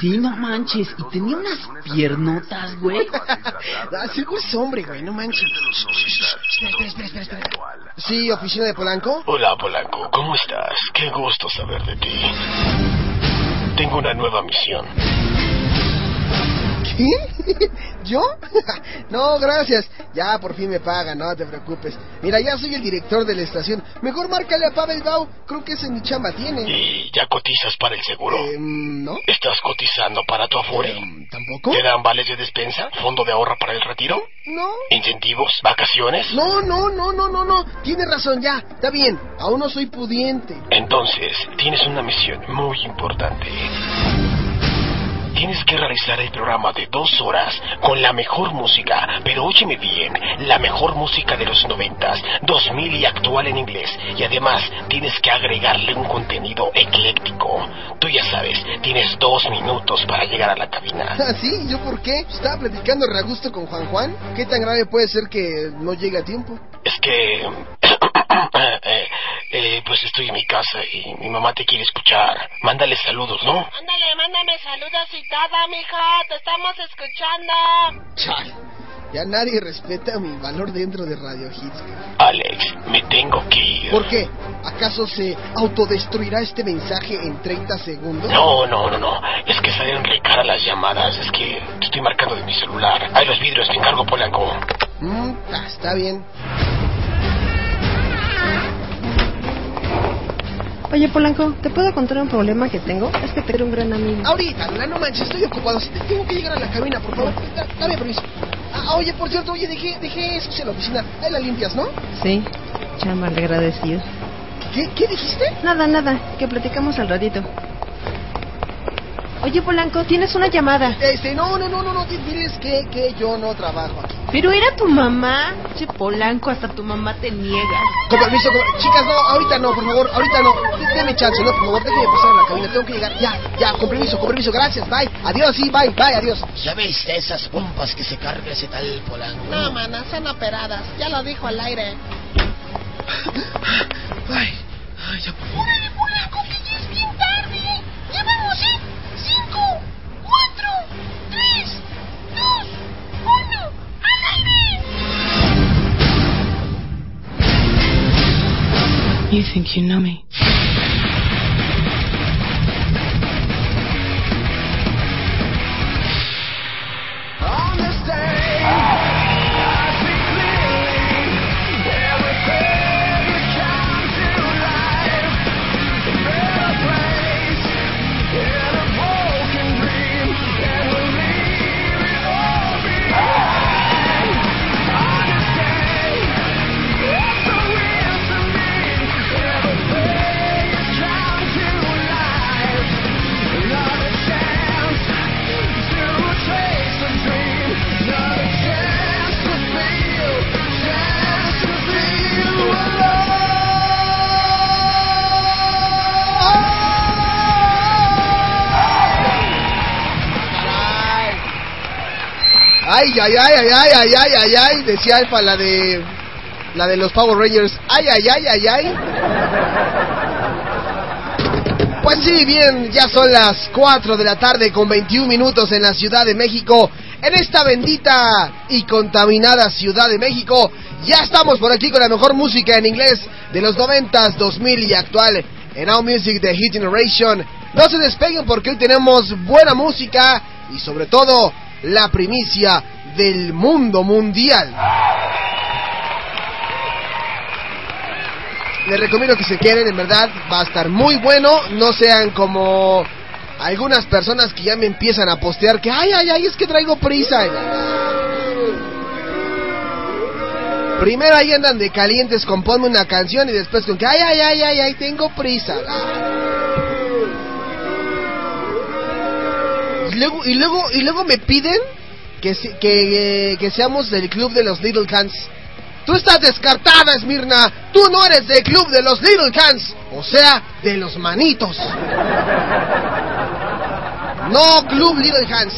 Sí, no manches. Y tenía unas piernotas, güey. Ah, seguro es hombre, güey, no manches. Espera, espera, espera, espera. Sí, oficina de Polanco. Hola, Polanco. ¿Cómo estás? Qué gusto saber de ti. Tengo una nueva misión. ¿Qué? ¿Yo? no, gracias. Ya por fin me pagan, no te preocupes. Mira, ya soy el director de la estación. Mejor márcale a Pavel Bau. Creo que ese ni chamba tiene. ¿Y ya cotizas para el seguro? Eh, ¿No? ¿Estás cotizando para tu afore? Eh, ¿Tampoco? ¿Te dan vales de despensa? ¿Fondo de ahorro para el retiro? No. ¿Incentivos? ¿Vacaciones? No, no, no, no, no, no. Tienes razón, ya. Está bien. Aún no soy pudiente. Entonces, tienes una misión muy importante. Tienes que realizar el programa de dos horas con la mejor música, pero óyeme bien, la mejor música de los noventas, 2000 y actual en inglés. Y además tienes que agregarle un contenido ecléctico. Tú ya sabes, tienes dos minutos para llegar a la cabina. ¿Ah, sí? ¿Yo por qué? Estaba platicando re a gusto con Juan Juan. ¿Qué tan grave puede ser que no llegue a tiempo? Es que... eh, pues estoy en mi casa y mi mamá te quiere escuchar. Mándale saludos, ¿no? Ándale, mándame saludos y todo, mija. Te estamos escuchando. Chal. Ya nadie respeta mi valor dentro de Radio Hits. Alex, me tengo que ir. ¿Por qué? ¿Acaso se autodestruirá este mensaje en 30 segundos? No, no, no, no. Es que salen re cara las llamadas. Es que te estoy marcando de mi celular. Hay los vidrios, te encargo, Polanco. Mm, ah, está bien. Oye, Polanco, ¿te puedo contar un problema que tengo? Es que tengo un gran amigo. Ahorita, Lola, no manches, estoy ocupado. Tengo que llegar a la cabina, por favor. Da- Dame permiso. Ah, oye, por cierto, oye, dejé, dejé eso en la oficina. Ahí la limpias, ¿no? Sí, chama, agradecido. ¿Qué, ¿Qué dijiste? Nada, nada, que platicamos al ratito. Oye, Polanco, tienes una llamada. Este, no, no, no, no, no, diles que, que yo no trabajo aquí. Pero era tu mamá. Che, Polanco, hasta tu mamá te niega. Con permiso, con- chicas, no, ahorita no, por favor, ahorita no. Deme chance, no, por favor, déjeme pasar a la cabina, tengo que llegar. Ya, ya, con permiso, con permiso, gracias, bye. Adiós, sí, bye, bye, adiós. ¿Ya viste esas pompas que se carga ese tal Polanco? No, mana, son operadas. Ya lo dijo al aire. Ay, ay, ya You think you know me. Ay, ay, ay, ay, ay, ay, ay, decía Alfa la de la de los Power Rangers. Ay, ay, ay, ay, ay. Pues sí, bien, ya son las 4 de la tarde con 21 minutos en la Ciudad de México. en esta bendita y contaminada Ciudad de México. Ya estamos por aquí con la mejor música en inglés de los 90s, 2000 y actual en Now Music de Hit Generation. No se despeguen porque hoy tenemos buena música y sobre todo la primicia del mundo mundial. Les recomiendo que se queden, en verdad va a estar muy bueno. No sean como algunas personas que ya me empiezan a postear que, ay, ay, ay, es que traigo prisa. Primero ahí andan de calientes con ponme una canción y después con que, ay, ay, ay, ay, ay, tengo prisa. Y luego, y luego, y luego me piden que, que, eh, que seamos del club de los Little Cans. Tú estás descartada, Esmirna. Tú no eres del club de los Little Cans. O sea, de los manitos. No Club Little Hands.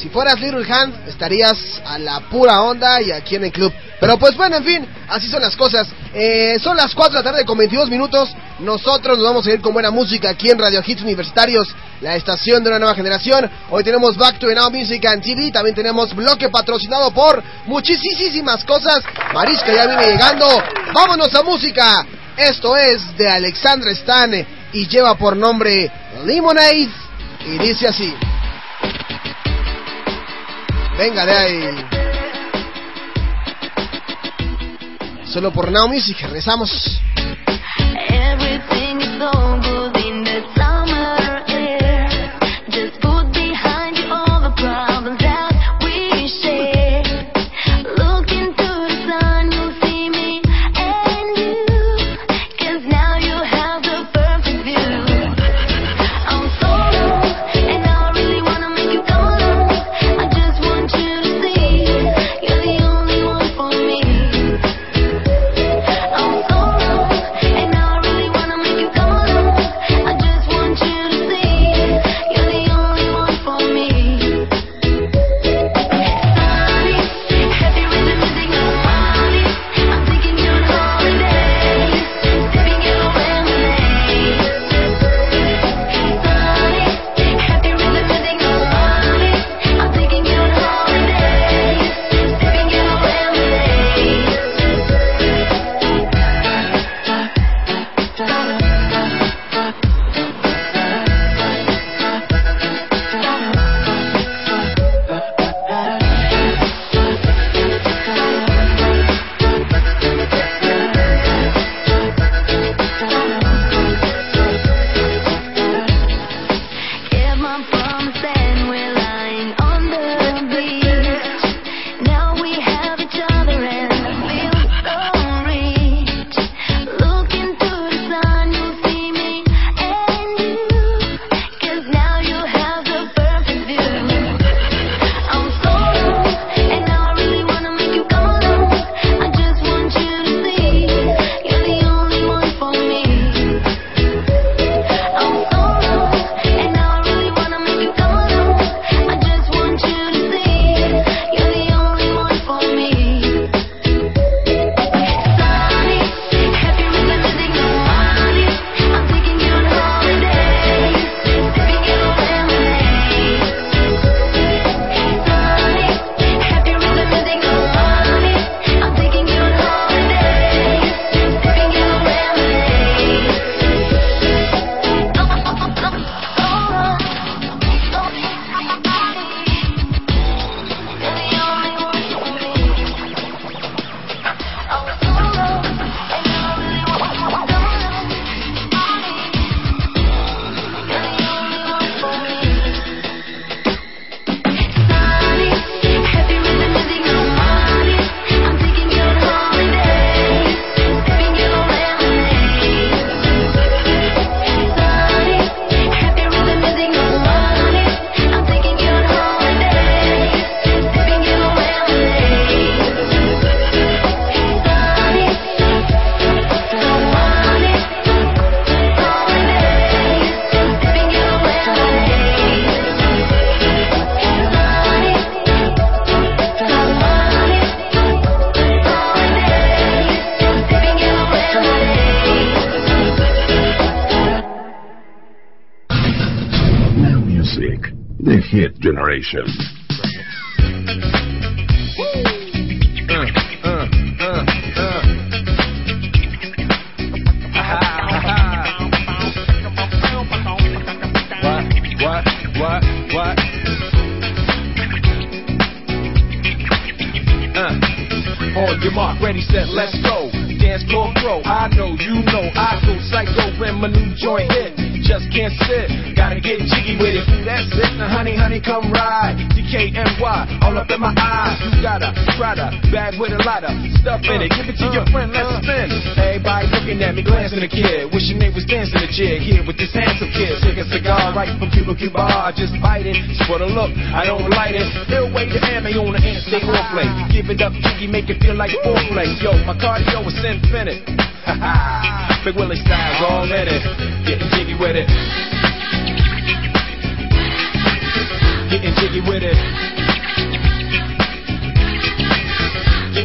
Si fueras Little Hand, estarías a la pura onda y aquí en el club. Pero pues bueno, en fin, así son las cosas. Eh, son las 4 de la tarde con 22 minutos. Nosotros nos vamos a ir con buena música aquí en Radio Hits Universitarios, la estación de una nueva generación. Hoy tenemos Back to the Now Music and TV. También tenemos bloque patrocinado por muchísimas cosas. Marisca ya viene llegando. Vámonos a música. Esto es de Alexandra Stan y lleva por nombre Lemonade. Y dice así. Venga de ahí. Solo por Now Music, rezamos. hit generation. Uh. Oh, your mark, ready, set, let's You got a Prada bag with a lot of stuff in it. Give it to your friend, let's spin. Everybody looking at me, glancing the kid. Wishing they was dancing a jig here with this handsome kid. Take a cigar right from Cuba Cuba. I just bite it. It's for the look, I don't light it. They'll wait to me on the hand, stay on play. Give it up, jiggy, make it feel like foreplay. Yo, my cardio is infinite. Ha ha. Big Willie style's all in it. Getting jiggy with it. Getting jiggy with it.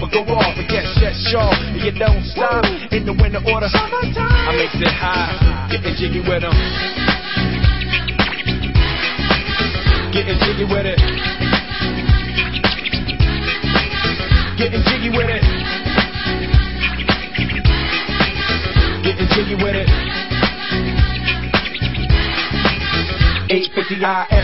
but go off. And yes, yes, sure. You don't stop in the winter order. I makes it high, getting jiggy with them. Getting jiggy with it. Getting jiggy with it. Getting jiggy with it. 850 IS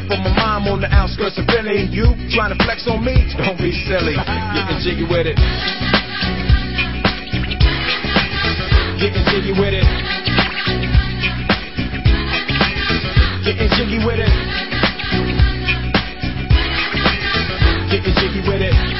for my mom on the outskirts of Philly. You trying to flex on me? Don't be silly. Getting jiggy with it. Getting jiggy with it. Getting jiggy with it. Getting jiggy with it.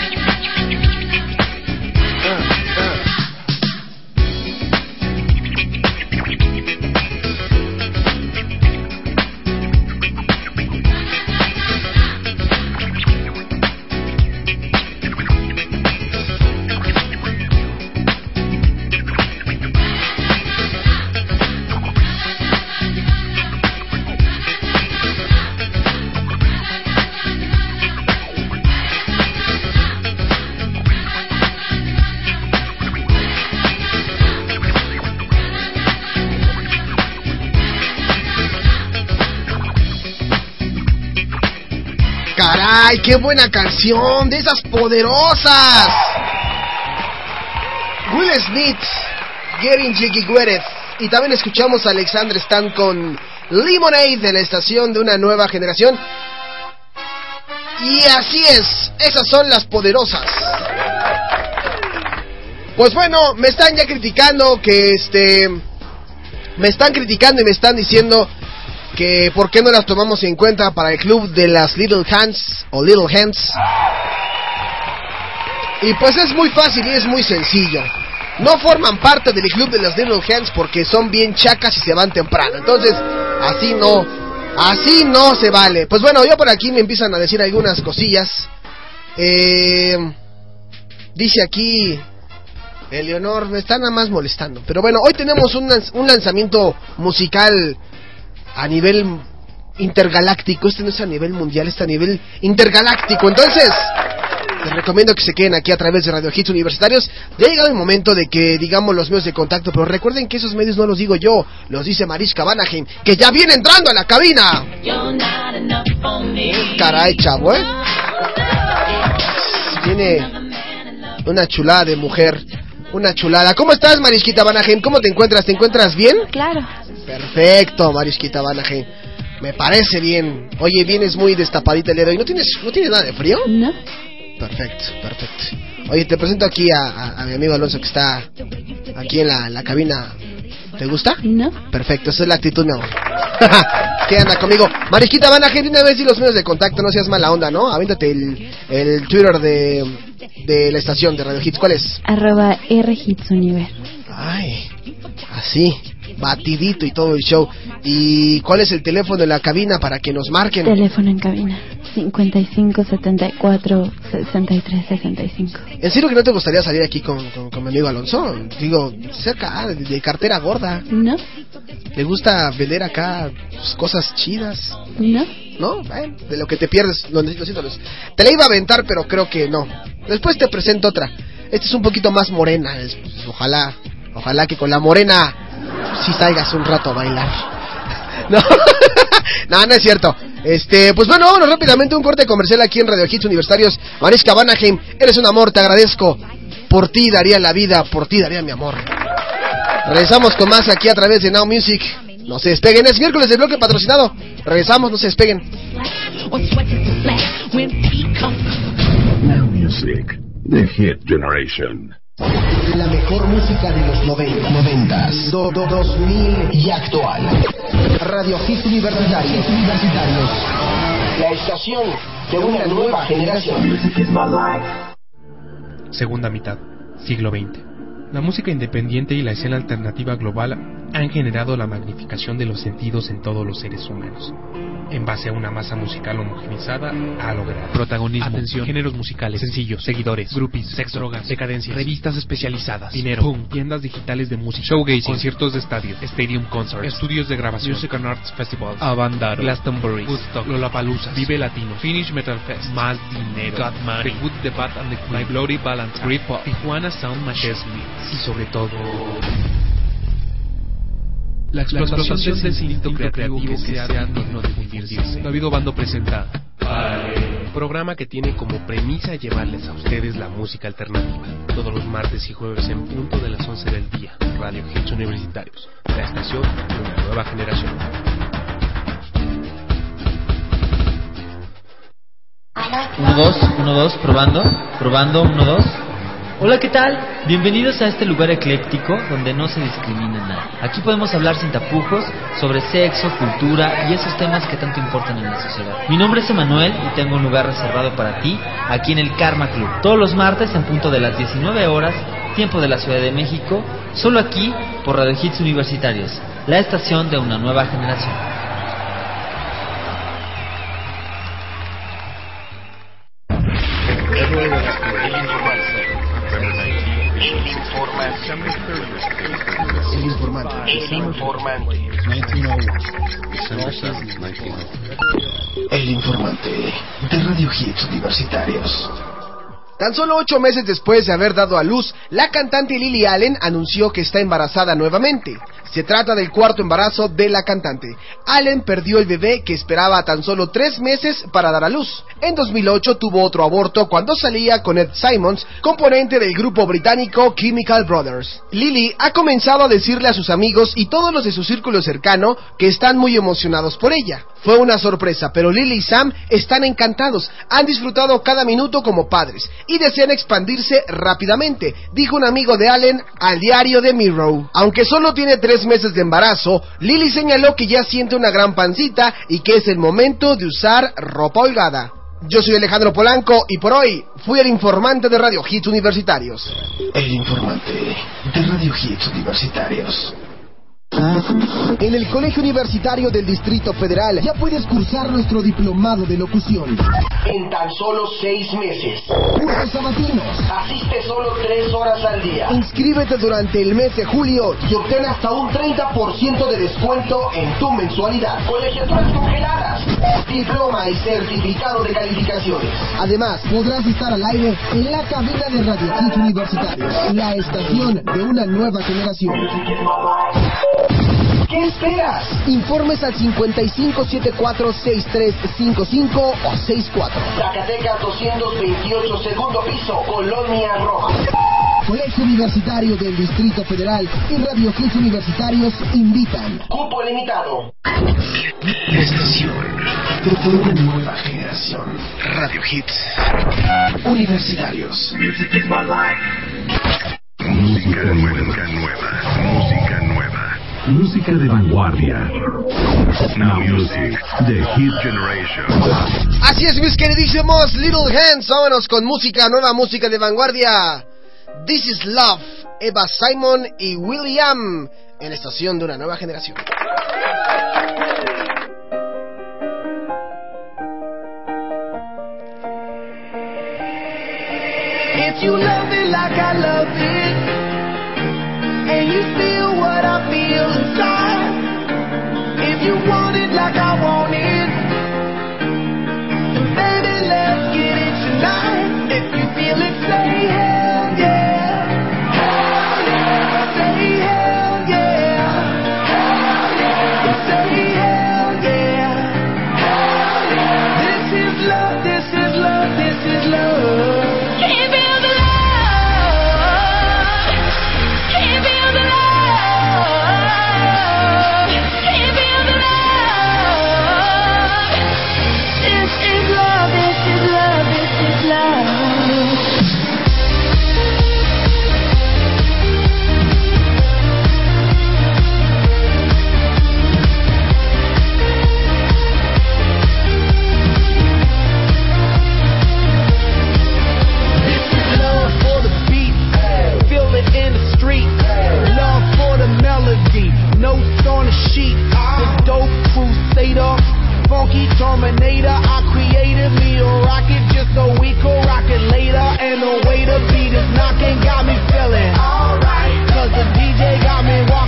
Qué buena canción, de esas poderosas. Will Smith, Getting Jiggy. Y también escuchamos a Alexander Stan con Lemonade de la estación de una nueva generación. Y así es, esas son las poderosas. Pues bueno, me están ya criticando que este... Me están criticando y me están diciendo que por qué no las tomamos en cuenta para el club de las Little Hands o Little Hands. Y pues es muy fácil y es muy sencillo. No forman parte del club de las Little Hands porque son bien chacas y se van temprano. Entonces, así no, así no se vale. Pues bueno, yo por aquí me empiezan a decir algunas cosillas. Eh, dice aquí Eleonor, me está nada más molestando. Pero bueno, hoy tenemos un, un lanzamiento musical a nivel intergaláctico. Este no es a nivel mundial, este a nivel intergaláctico. Entonces, les recomiendo que se queden aquí a través de Radio Hits Universitarios. Ya ha llegado el momento de que digamos los medios de contacto, pero recuerden que esos medios no los digo yo, los dice Mariska Vanaheim, que ya viene entrando a la cabina. Caray, chavo, ¿eh? Viene una chulada de mujer. Una chulada. ¿Cómo estás, Marisquita Vanaheim? ¿Cómo te encuentras? ¿Te encuentras bien? Claro. Perfecto, Marisquita Vanaheim. Me parece bien. Oye, vienes muy destapadita el día de hoy. ¿No tienes, ¿No tienes nada de frío? No. Perfecto, perfecto. Oye, te presento aquí a, a- a mi amigo Alonso que está aquí en la, la cabina ¿Te gusta? No. Perfecto, esa es la actitud, mi amor. ¿Qué anda conmigo? Marisquita Van Agen, una vez y los medios de contacto, no seas mala onda, ¿no? Avéntate el, el Twitter de, de la estación de Radio Hits. ¿Cuál es? Arroba Rhits Universe. Ay, así, batidito y todo el show. ¿Y cuál es el teléfono de la cabina para que nos marquen? Teléfono en cabina. 55 74 63 65. ¿En serio que no te gustaría salir aquí con, con, con mi amigo Alonso? Digo, cerca, de, de cartera gorda. ¿No? ¿Le gusta vender acá pues, cosas chidas? ¿No? ¿No? De lo que te pierdes, lo, lo siento, Luz. Te la iba a aventar, pero creo que no. Después te presento otra. Esta es un poquito más morena. es- pues, ojalá, ojalá que con la morena sí salgas un rato a bailar. No, no, no es cierto. Este, pues bueno, vámonos rápidamente un corte comercial aquí en Radio Hits Universitarios. Mariska Vanaheim, eres un amor, te agradezco. Por ti daría la vida, por ti daría mi amor. Regresamos con más aquí a través de Now Music. No se despeguen, es miércoles de bloque patrocinado. Regresamos, no se despeguen. Now Music, the hit generation. La mejor música de los 90, 90 do, do- 2000 y actual. Radio Hits Universitarios. Universitarios. La estación de una nueva generación. Segunda mitad, siglo XX. La música independiente y la escena alternativa global han generado la magnificación de los sentidos en todos los seres humanos. En base a una masa musical homogenizada, ha logrado protagonismo, atención, géneros musicales, sencillos, seguidores, groupies, sexo, drogas, decadencias, revistas especializadas, dinero, pum, tiendas digitales de música, showgazing, conciertos de estadio, stadium concerts, estudios de grabación, music and arts festivals, Avandaro, Glastonbury, Woodstock, Lollapalooza, Vive Latino, Finish Metal Fest, Más Dinero, Got Money, The Good, The Bad and The Queen, My Bloody Valentine, Grip Tijuana Sound Machine, y sobre todo... La explotación, del instinto creativo, que sea digno de difundirse. David Obando presenta programa que tiene como premisa llevarles a ustedes la música alternativa. Todos los martes y jueves en punto de las 11 del día. Radio Hits Universitarios. La estación de una nueva generación. Uno, dos, uno, dos, probando, probando, uno, dos. Hola, ¿qué tal? Bienvenidos a este lugar ecléctico donde no se discrimina nada. Aquí podemos hablar sin tapujos sobre sexo, cultura y esos temas que tanto importan en la sociedad. Mi nombre es Emanuel y tengo un lugar reservado para ti aquí en el Karma Club. Todos los martes en punto de las 19 horas, tiempo de la Ciudad de México, solo aquí por Radio Hits Universitarios, la estación de una nueva generación. El informante. El informante. El informante de Radio Hits Universitarios. Tan solo ocho meses después de haber dado a luz, la cantante Lily Allen anunció que está embarazada nuevamente. Se trata del cuarto embarazo de la cantante. Allen perdió el bebé que esperaba tan solo tres meses para dar a luz. En 2008 tuvo otro aborto cuando salía con Ed Simons, componente del grupo británico Chemical Brothers. Lily ha comenzado a decirle a sus amigos y todos los de su círculo cercano que están muy emocionados por ella. Fue una sorpresa, pero Lily y Sam están encantados, han disfrutado cada minuto como padres y desean expandirse rápidamente, dijo un amigo de Allen al diario de Mirror. Aunque solo tiene tres meses de embarazo, Lily señaló que ya siente una gran pancita y que es el momento de usar ropa holgada. Yo soy Alejandro Polanco y por hoy fui el informante de Radio Hits Universitarios. El informante de Radio Hits Universitarios. En el Colegio Universitario del Distrito Federal Ya puedes cursar nuestro diplomado de locución. En tan solo seis meses. Cursos sabatinos. Asiste solo tres horas al día. Inscríbete durante el mes de julio Y obtén hasta un 30% de descuento en tu mensualidad. Colegiaturas congeladas. Diploma y certificado de calificaciones. Además, podrás estar al aire en la cabina de Radio Hits Universitarios, la estación de una nueva generación. ¿Qué esperas? Informes al 55746355 o 64. Zacatecas 228, segundo piso, Colonia Roja. Colegio Universitario del Distrito Federal y Radio Hits Universitarios invitan. Cupo limitado. La estación de una nueva generación. Radio Hits Universitarios. Music is my life. Música nueva, música nueva, música Música de vanguardia. Now Music, The Hit Generation. Así es, mis queridísimos Little Hands. Vámonos con música, nueva música de vanguardia. This is Love, Eva Simon y William, en la estación de una nueva generación. If you love like I love. funky Terminator. I created me a rocket just so we could rock it later. And the way the beat is knocking got me feeling alright. Cause the DJ got me walking.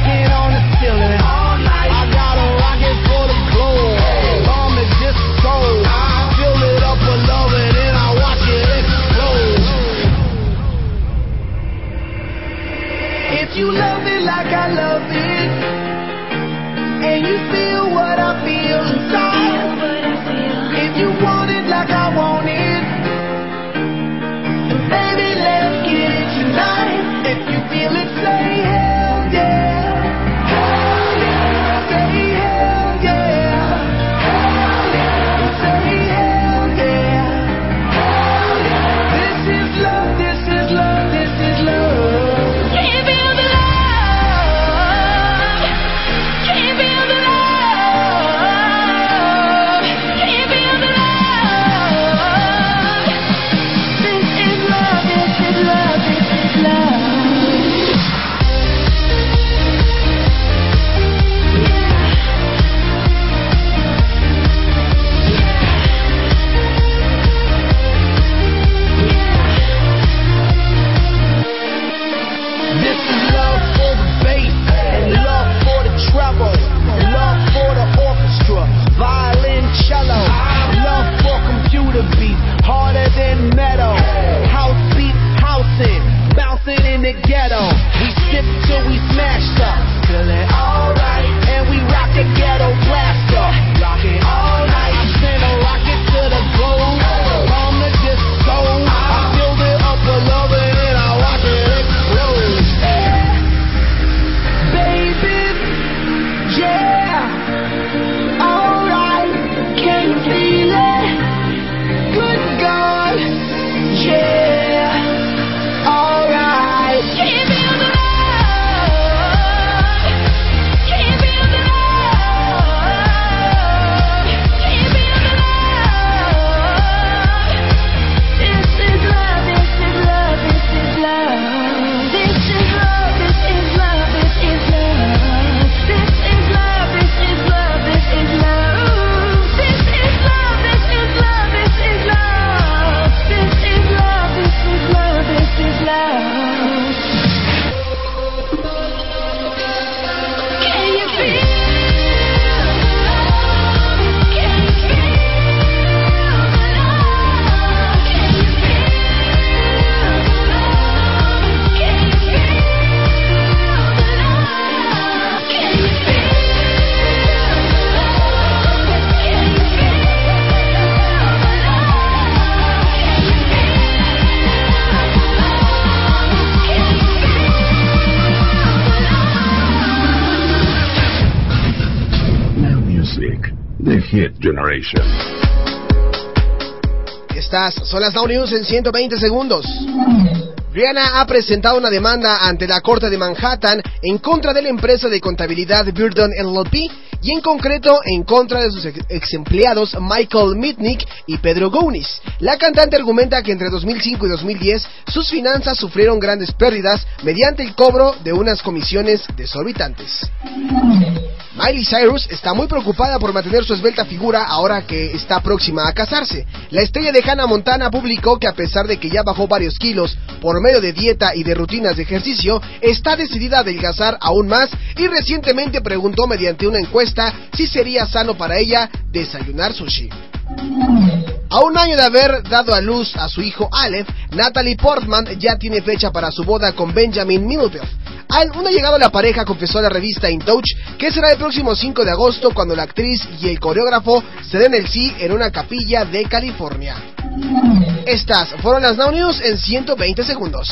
las Now News en 120 segundos. Rihanna ha presentado una demanda ante la Corte de Manhattan en contra de la empresa de contabilidad Burden LLP y en concreto en contra de sus ex empleados Michael Mitnick y Pedro Gounis. La cantante argumenta que entre 2005 y 2010 sus finanzas sufrieron grandes pérdidas mediante el cobro de unas comisiones desorbitantes. Miley Cyrus está muy preocupada por mantener su esbelta figura ahora que está próxima a casarse. La estrella de Hannah Montana publicó que a pesar de que ya bajó varios kilos por medio de dieta y de rutinas de ejercicio, está decidida a adelgazar aún más y recientemente preguntó mediante una encuesta si sería sano para ella desayunar sushi. A un año de haber dado a luz a su hijo Aleph, Natalie Portman ya tiene fecha para su boda con Benjamin Middleton. Al una llegada la pareja confesó a la revista In Touch que será el próximo 5 de agosto cuando la actriz y el coreógrafo se den el sí en una capilla de California. Estas fueron las Now News en 120 segundos.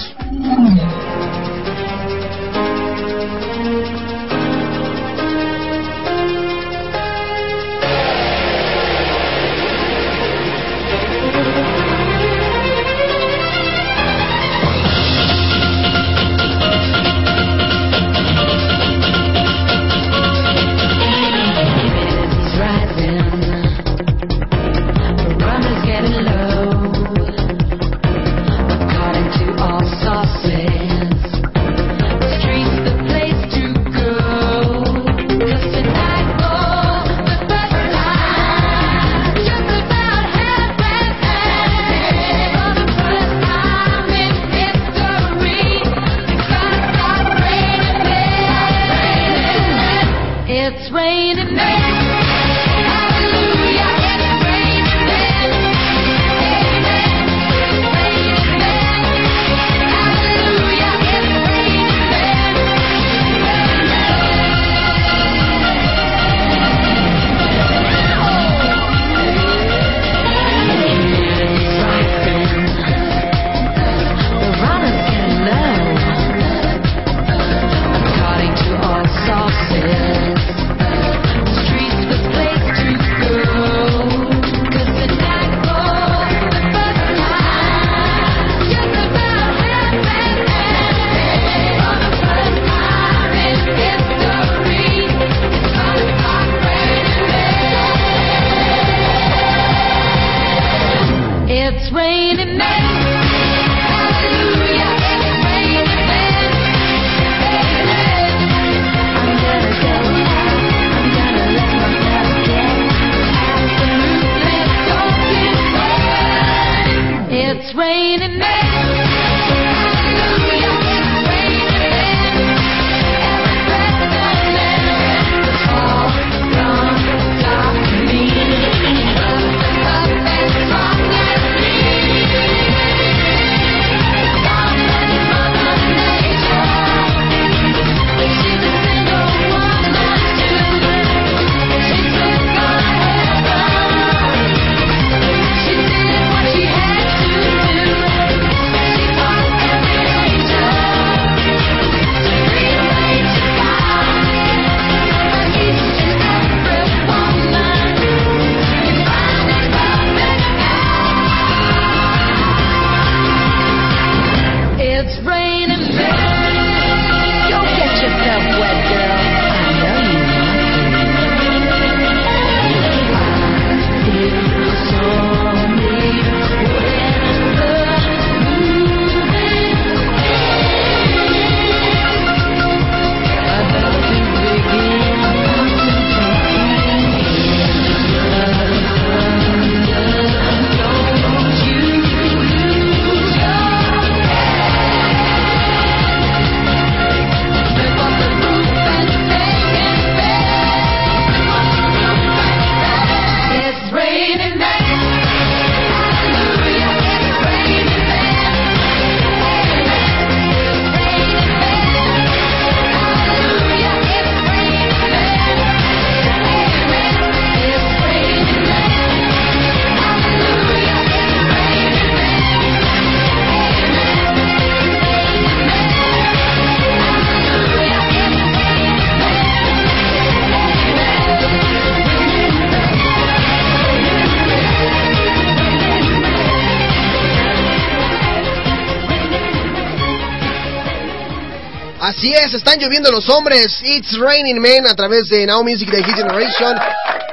Están lloviendo los hombres. It's Raining Men a través de Now Music de Hit Generation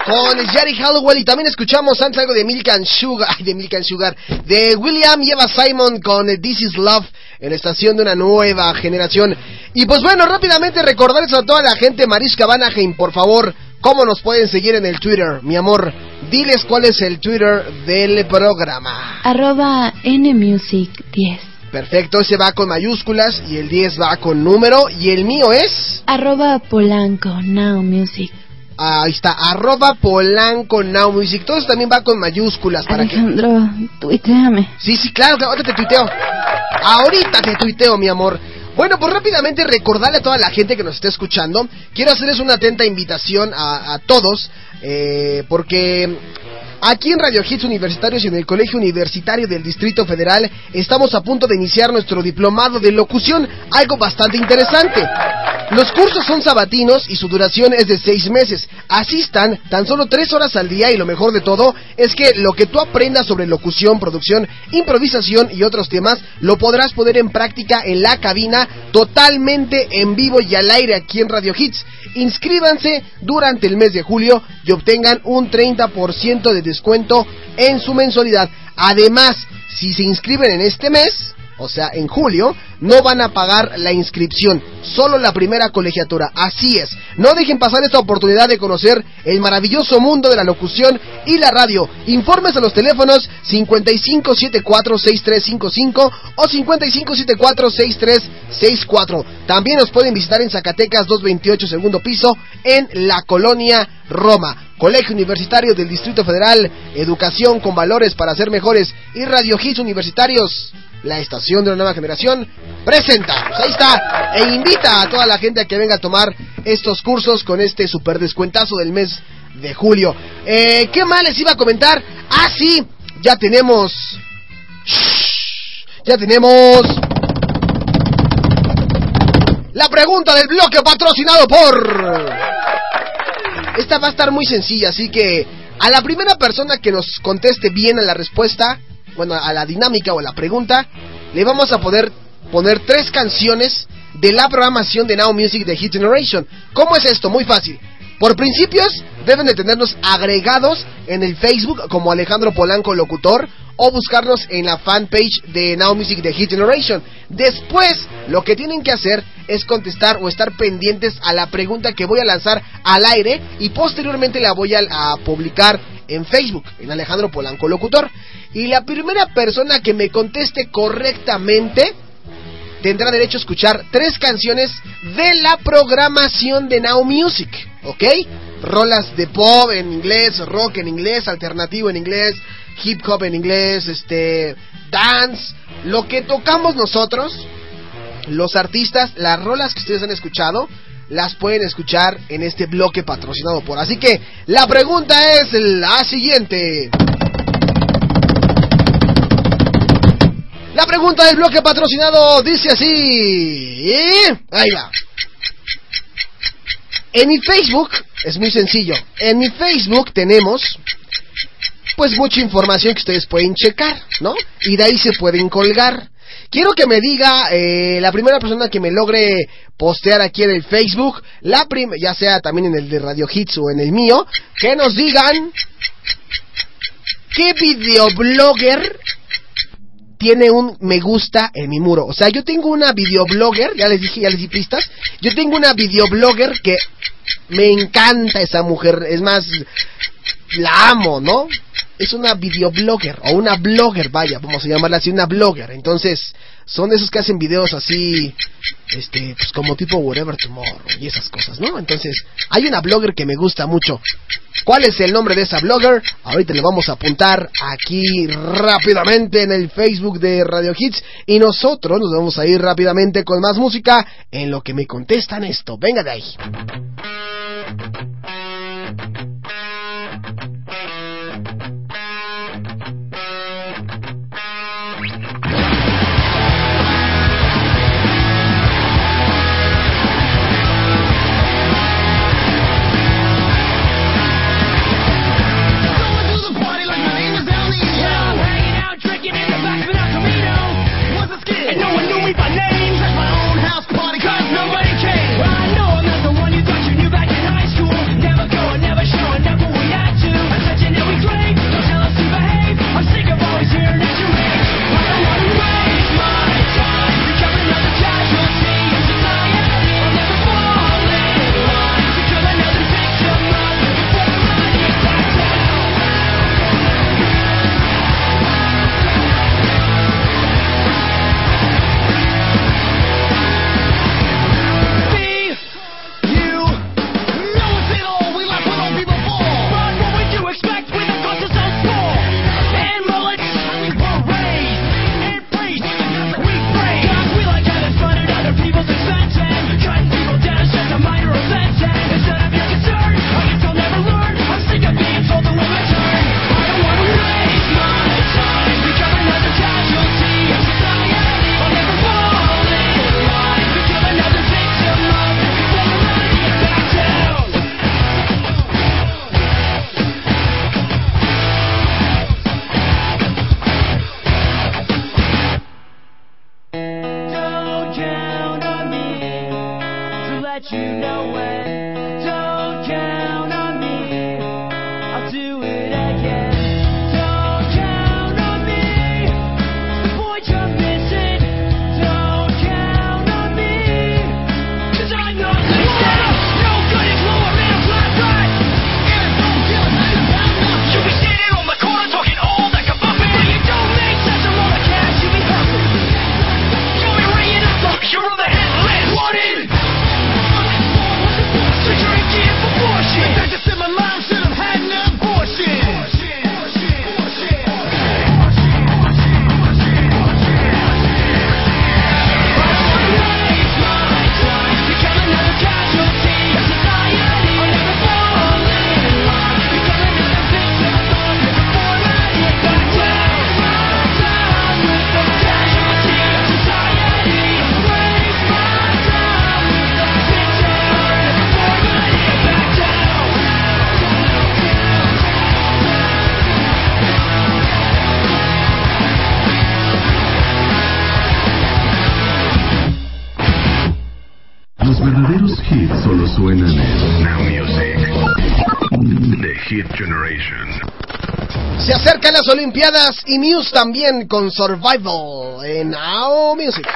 con Jerry Hallowell y también escuchamos antes algo de Milk and Sugar, de Milk and Sugar, de William y Eva Simon con This Is Love en la estación de una nueva generación. Y pues bueno, rápidamente recordarles a toda la gente, Mariska Vanaheim, por favor, cómo nos pueden seguir en el Twitter, mi amor. Diles cuál es el Twitter del programa. Arroba NMusic10. Perfecto, ese va con mayúsculas y el 10 va con número y el mío es... Arroba Polanco Now Music. Ahí está, arroba Polanco Now Music. Todo eso también va con mayúsculas para Alejandro, tuiteame. Sí, sí, claro, claro, ahorita te tuiteo. Ahorita te tuiteo, mi amor. Bueno, pues rápidamente recordarle a toda la gente que nos está escuchando, quiero hacerles una atenta invitación a, a todos, eh, porque aquí en Radio Hits Universitarios y en el Colegio Universitario del Distrito Federal estamos a punto de iniciar nuestro diplomado de locución, algo bastante interesante. Los cursos son sabatinos y su duración es de seis meses. Asistan tan solo tres horas al día y lo mejor de todo es que lo que tú aprendas sobre locución, producción, improvisación y otros temas lo podrás poner en práctica en la cabina totalmente en vivo y al aire aquí en Radio Hits. Inscríbanse durante el mes de julio y obtengan un 30% de descuento en su mensualidad. Además, si se inscriben en este mes, o sea, en julio, no van a pagar la inscripción, solo la primera colegiatura. Así es, no dejen pasar esta oportunidad de conocer el maravilloso mundo de la locución y la radio. Informes a los teléfonos 5574-6355 o 5574-6364. También nos pueden visitar en Zacatecas 228 segundo piso en la colonia Roma. Colegio Universitario del Distrito Federal, educación con valores para ser mejores y Radio Hits Universitarios la estación de una nueva generación, presenta, pues ahí está, e invita a toda la gente a que venga a tomar estos cursos con este super descuentazo del mes de julio. Eh, ¿Qué más les iba a comentar? Ah, sí, ya tenemos... Ya tenemos... La pregunta del bloque patrocinado por... Esta va a estar muy sencilla, así que a la primera persona que nos conteste bien a la respuesta, bueno, a la dinámica o a la pregunta, le vamos a poder poner tres canciones de la programación de Now Music de Hit Generation. ¿Cómo es esto? Muy fácil. Por principios, deben de tenernos agregados en el Facebook como Alejandro Polanco Locutor o buscarnos en la fanpage de Now Music de Hit Generation. Después, lo que tienen que hacer es contestar o estar pendientes a la pregunta que voy a lanzar al aire y posteriormente la voy a, a publicar en Facebook, en Alejandro Polanco Locutor. Y la primera persona que me conteste correctamente tendrá derecho a escuchar tres canciones de la programación de Now Music, ¿ok? Rolas de pop en inglés, rock en inglés, alternativo en inglés, hip hop en inglés, este, dance, lo que tocamos nosotros, los artistas, las rolas que ustedes han escuchado, las pueden escuchar en este bloque patrocinado por. Así que la pregunta es la siguiente. La pregunta del bloque patrocinado dice así. Ahí va. En mi Facebook, es muy sencillo, en mi Facebook tenemos pues mucha información que ustedes pueden checar, ¿no? Y de ahí se pueden colgar. Quiero que me diga eh, la primera persona que me logre postear aquí en el Facebook, la prim ya sea también en el de Radio Hits o en el mío, que nos digan qué videoblogger tiene un me gusta en mi muro. O sea, yo tengo una videoblogger, ya les dije, ya les di pistas. Yo tengo una videoblogger que me encanta esa mujer. Es más, la amo, ¿no? Es una videoblogger o una blogger, vaya, vamos a llamarla así, una blogger. Entonces, son esos que hacen videos así, este, pues como tipo Whatever Tomorrow y esas cosas, ¿no? Entonces, hay una blogger que me gusta mucho. ¿Cuál es el nombre de esa blogger? Ahorita le vamos a apuntar aquí rápidamente en el Facebook de Radio Hits y nosotros nos vamos a ir rápidamente con más música en lo que me contestan esto. Venga de ahí. Y Muse también con Survival en Now Music.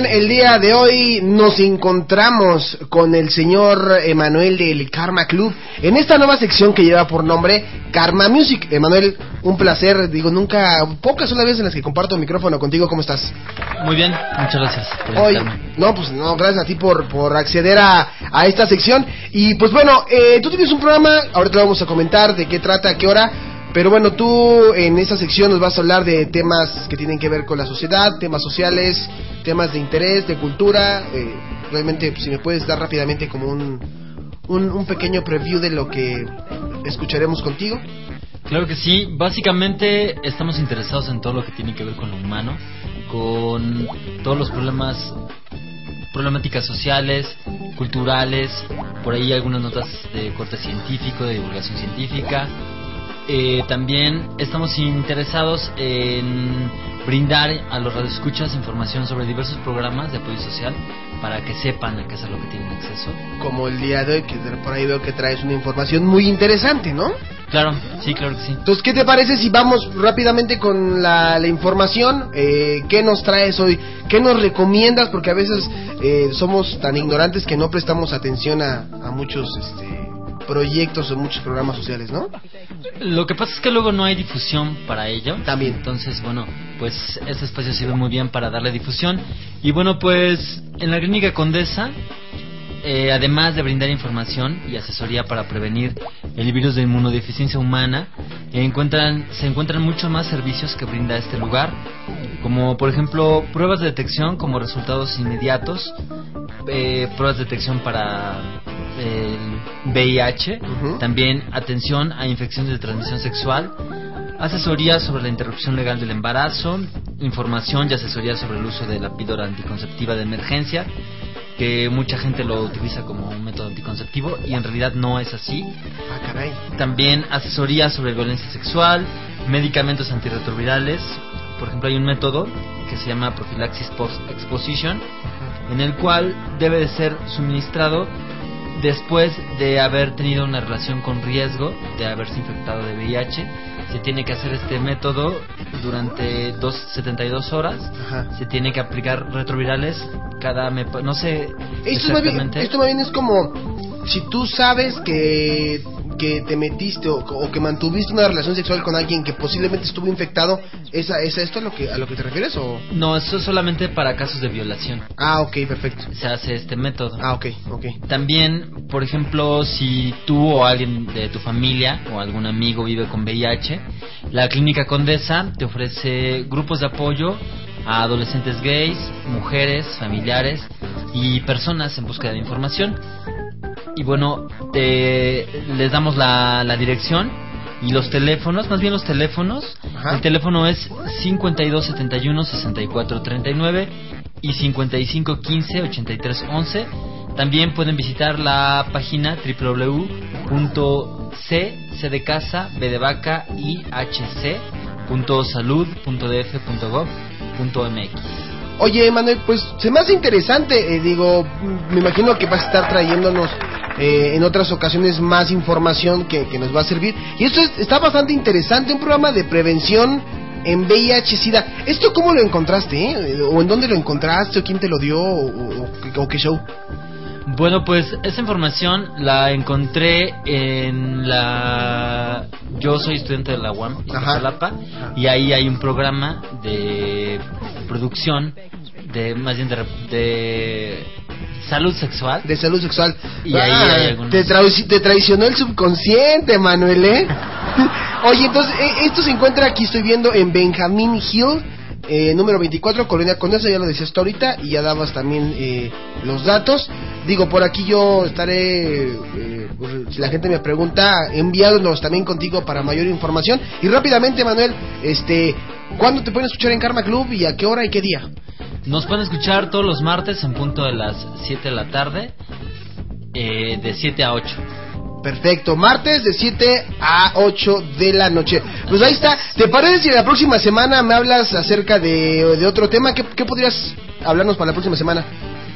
Bien, el día de hoy nos encontramos con el señor Emanuel del Karma Club en esta nueva sección que lleva por nombre Karma Music. Emanuel, un placer, digo, nunca, pocas son las veces en las que comparto micrófono contigo, ¿cómo estás? Muy bien, muchas gracias por Hoy, no, pues no, gracias a ti por, por acceder a, a esta sección. Y pues bueno, eh, tú tienes un programa, ahorita vamos a comentar de qué trata, a qué hora. Pero bueno, tú en esta sección nos vas a hablar de temas que tienen que ver con la sociedad, temas sociales, temas de interés, de cultura. eh, realmente, pues, si me puedes dar rápidamente como un, un, un pequeño preview de lo que escucharemos contigo. Claro que sí, básicamente estamos interesados en todo lo que tiene que ver con lo humano, con todos los problemas problemáticas sociales, culturales, por ahí algunas notas de corte científico, de divulgación científica. Eh, también estamos interesados en brindar a los radioescuchas información sobre diversos programas de apoyo social para que sepan a qué es a lo que tienen acceso. Como el día de hoy, que por ahí veo que traes una información muy interesante, ¿no? Claro, sí, claro que sí. Entonces, ¿qué te parece si vamos rápidamente con la, la información? Eh, ¿Qué nos traes hoy? ¿Qué nos recomiendas? Porque a veces eh, somos tan ignorantes que no prestamos atención a, a muchos este, proyectos o muchos programas sociales, ¿no? Lo que pasa es que luego no hay difusión para ello. También. Entonces, bueno, pues este espacio sirve muy bien para darle difusión. Y bueno, pues en la Clínica Condesa, eh, además de brindar información y asesoría para prevenir el virus de inmunodeficiencia humana, encuentran, se encuentran muchos más servicios que brinda este lugar, como por ejemplo pruebas de detección como resultados inmediatos, eh, pruebas de detección para el VIH, también atención a infecciones de transmisión sexual, asesoría sobre la interrupción legal del embarazo, información y asesoría sobre el uso de la píldora anticonceptiva de emergencia, que mucha gente lo utiliza como un método anticonceptivo y en realidad no es así. Ah, caray. También asesoría sobre violencia sexual, medicamentos antirretrovirales. Por ejemplo, hay un método que se llama profilaxis post-exposition, en el cual debe de ser suministrado después de haber tenido una relación con riesgo de haberse infectado de VIH. Se tiene que hacer este método durante dos, 72 horas. Se tiene que aplicar retrovirales cada... No sé Esto más, bien, exactamente. esto más bien es como si tú sabes que, que te metiste o, o que mantuviste una relación sexual con alguien que posiblemente estuvo infectado, ¿es, a- es esto a lo que, a lo que te refieres? o No, eso es solamente para casos de violación. Ah, ok, perfecto. Se hace este método. Ah, ok, ok. También, por ejemplo, si tú o alguien de tu familia o algún amigo vive con VIH, la Clínica Condesa te ofrece grupos de apoyo a adolescentes gays, mujeres, familiares y personas en búsqueda de información. Y bueno, te, les damos la, la dirección y los teléfonos, más bien los teléfonos. El teléfono es 5271-6439 y 5515-8311. También pueden visitar la página www.c, C de casa, B de vaca, ihc.salud.df.gov.mx. Oye, Manuel, pues se me hace interesante. eh, digo, me imagino que vas a estar trayéndonos eh, en otras ocasiones más información que, que nos va a servir. Y esto es- está bastante interesante, un programa de prevención en VIH-Sida. ¿Esto cómo lo encontraste? eh? ¿O en dónde lo encontraste? ¿O quién te lo dio? ¿O, o- o qué show? Bueno, pues esa información la encontré en la... Yo soy estudiante de la UAM, Iztapalapa, y ahí hay un programa de producción, de más bien de, de salud sexual. De salud sexual. Y ahí Ah, hay algunos... te, traici- te traicionó el subconsciente, Manuel, ¿eh? Oye, entonces, eh, esto se encuentra aquí, estoy viendo, en Benjamin Hill, eh, número 24, Colonia Condesa, ya lo decías tú ahorita, y ya dabas también eh, los datos. Digo, por aquí yo estaré, eh, pues, si la gente me pregunta, enviándolos también contigo para mayor información. Y rápidamente, Manuel, este, ¿cuándo te pueden escuchar en Karma Club y a qué hora y qué día? Nos pueden escuchar todos los martes en punto de las 7 de la tarde, eh, de 7 a 8. Perfecto, martes de 7 a 8 de la noche. Pues ahí está. ¿Te parece si la próxima semana me hablas acerca de, de otro tema? ¿Qué, ¿Qué podrías hablarnos para la próxima semana?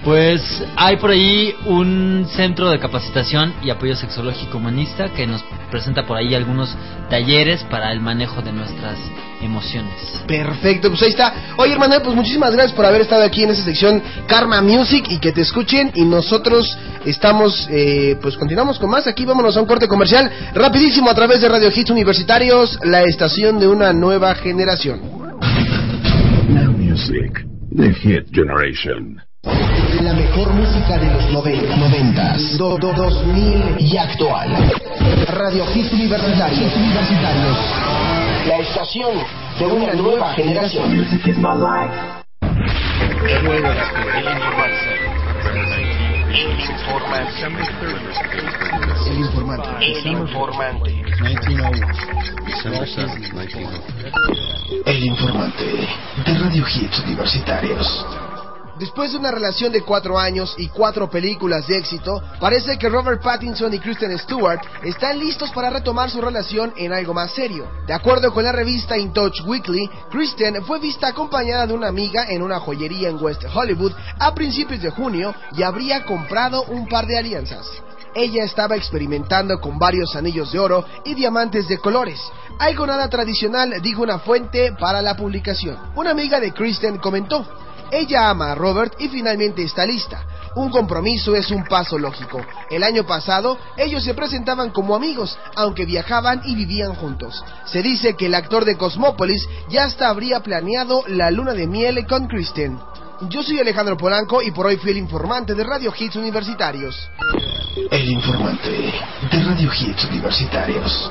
Pues hay por ahí un centro de capacitación y apoyo sexológico humanista que nos presenta por ahí algunos talleres para el manejo de nuestras emociones. Perfecto, pues ahí está. Oye, hermano, pues muchísimas gracias por haber estado aquí en esta sección Karma Music y que te escuchen. Y nosotros estamos, eh, pues continuamos con más. Aquí vámonos a un corte comercial rapidísimo a través de Radio Hits Universitarios, la estación de una nueva generación. Now Music, the hit generation. La mejor música de los 90, 90s, do- do- 2000 y actual. Radio Hits Universitarios. Universitarios. La estación de una nueva generación. El informante. El informante. El informante de Radio Hits Universitarios. Después de una relación de cuatro años y cuatro películas de éxito, parece que Robert Pattinson y Kristen Stewart están listos para retomar su relación en algo más serio. De acuerdo con la revista In Touch Weekly, Kristen fue vista acompañada de una amiga en una joyería en West Hollywood a principios de junio y habría comprado un par de alianzas. Ella estaba experimentando con varios anillos de oro y diamantes de colores. Algo nada tradicional, dijo una fuente para la publicación. Una amiga de Kristen comentó, ella ama a Robert y finalmente está lista. Un compromiso es un paso lógico. El año pasado ellos se presentaban como amigos, aunque viajaban y vivían juntos. Se dice que el actor de Cosmópolis ya hasta habría planeado la luna de miel con Kristen. Yo soy Alejandro Polanco y por hoy fui el informante de Radio Hits Universitarios. El informante de Radio Hits Universitarios.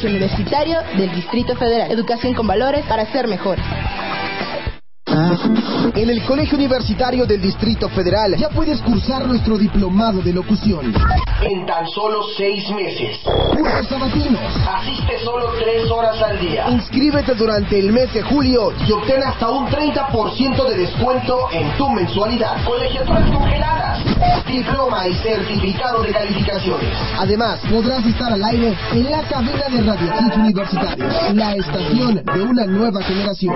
Universitario del Distrito Federal. Educación con valores para ser mejores. En el Colegio Universitario del Distrito Federal ya puedes cursar nuestro diplomado de locución. En tan solo seis meses. Cursos sabatinos. Asiste solo tres horas al día. Inscríbete durante el mes de julio y obtén hasta un 30% de descuento en tu mensualidad. Colegiaturas congeladas. Diploma y certificado de calificaciones. Además, podrás estar al aire en la cabina de Radio Hits Universitarios, la estación de una nueva generación.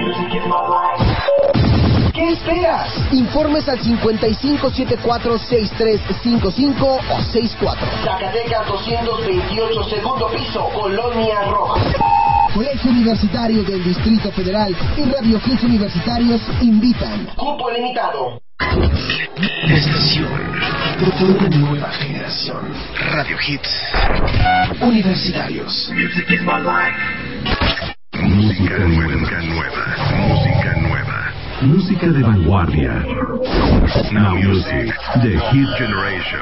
¿Qué esperas? Informes al 5574-6355 o 64. Zacatecas 228, segundo piso, Colonia Roma. Colegio Universitario del Distrito Federal y Radio Hits Universitarios invitan. Cupo limitado. Estación de una nueva generación. Radio Hits Universitarios. Música nueva, nueva, música nueva. Música de vanguardia. Now Music, The Hit Generation.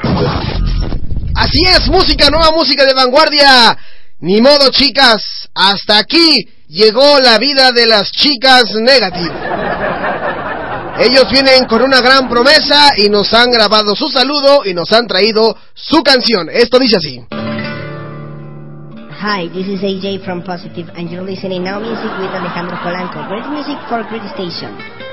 Así es, música nueva, música de vanguardia. Ni modo, chicas, hasta aquí llegó la vida de las chicas negative. Ellos vienen con una gran promesa y nos han grabado su saludo y nos han traído su canción. Esto dice así. Hi, this is AJ from Positive, and you're listening Now Music with Alejandro Polanco. Great music for Great Station.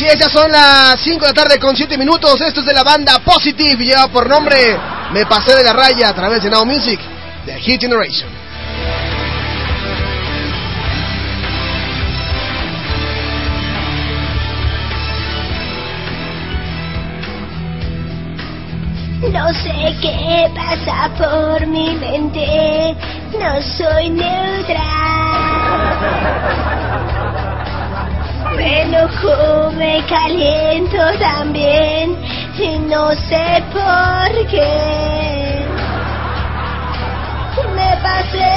Así es, ya son las 5 de la tarde con 7 minutos. Esto es de la banda Positive y lleva por nombre Me Pasé de la Raya a través de Now Music, de Hit Generation. No sé qué pasa por mi mente, no soy neutral. Me enojo, me caliento también y no sé por qué. Me pasé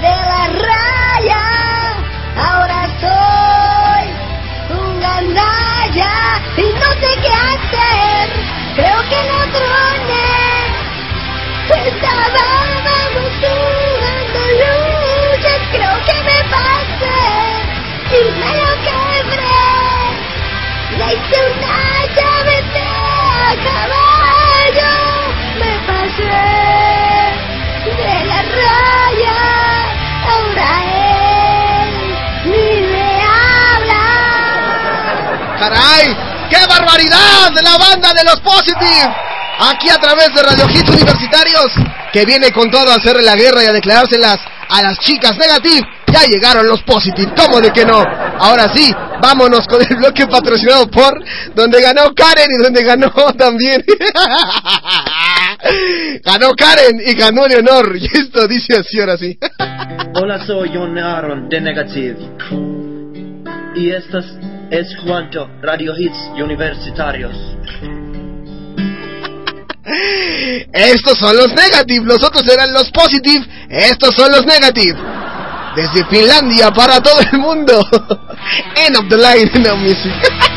de la raya, ahora soy un gandalla y no sé qué hacer. Creo que troné. Estábamos jugando luchas, creo que De la banda de los Positive. Aquí a través de Radio Hits Universitarios. Que viene con todo a hacerle la guerra y a declarárselas a las chicas Negative. Ya llegaron los Positive. ¿Cómo de que no? Ahora sí, vámonos con el bloque patrocinado por donde ganó Karen y donde ganó también. ganó Karen y ganó Leonor. Y esto dice así ahora sí. Hola, soy John Aaron de Negative. Y esto es cuanto Radio Hits Universitarios. Estos son los negativos, los otros eran los positive, estos son los negativos. Desde Finlandia para todo el mundo. End of the line, no music.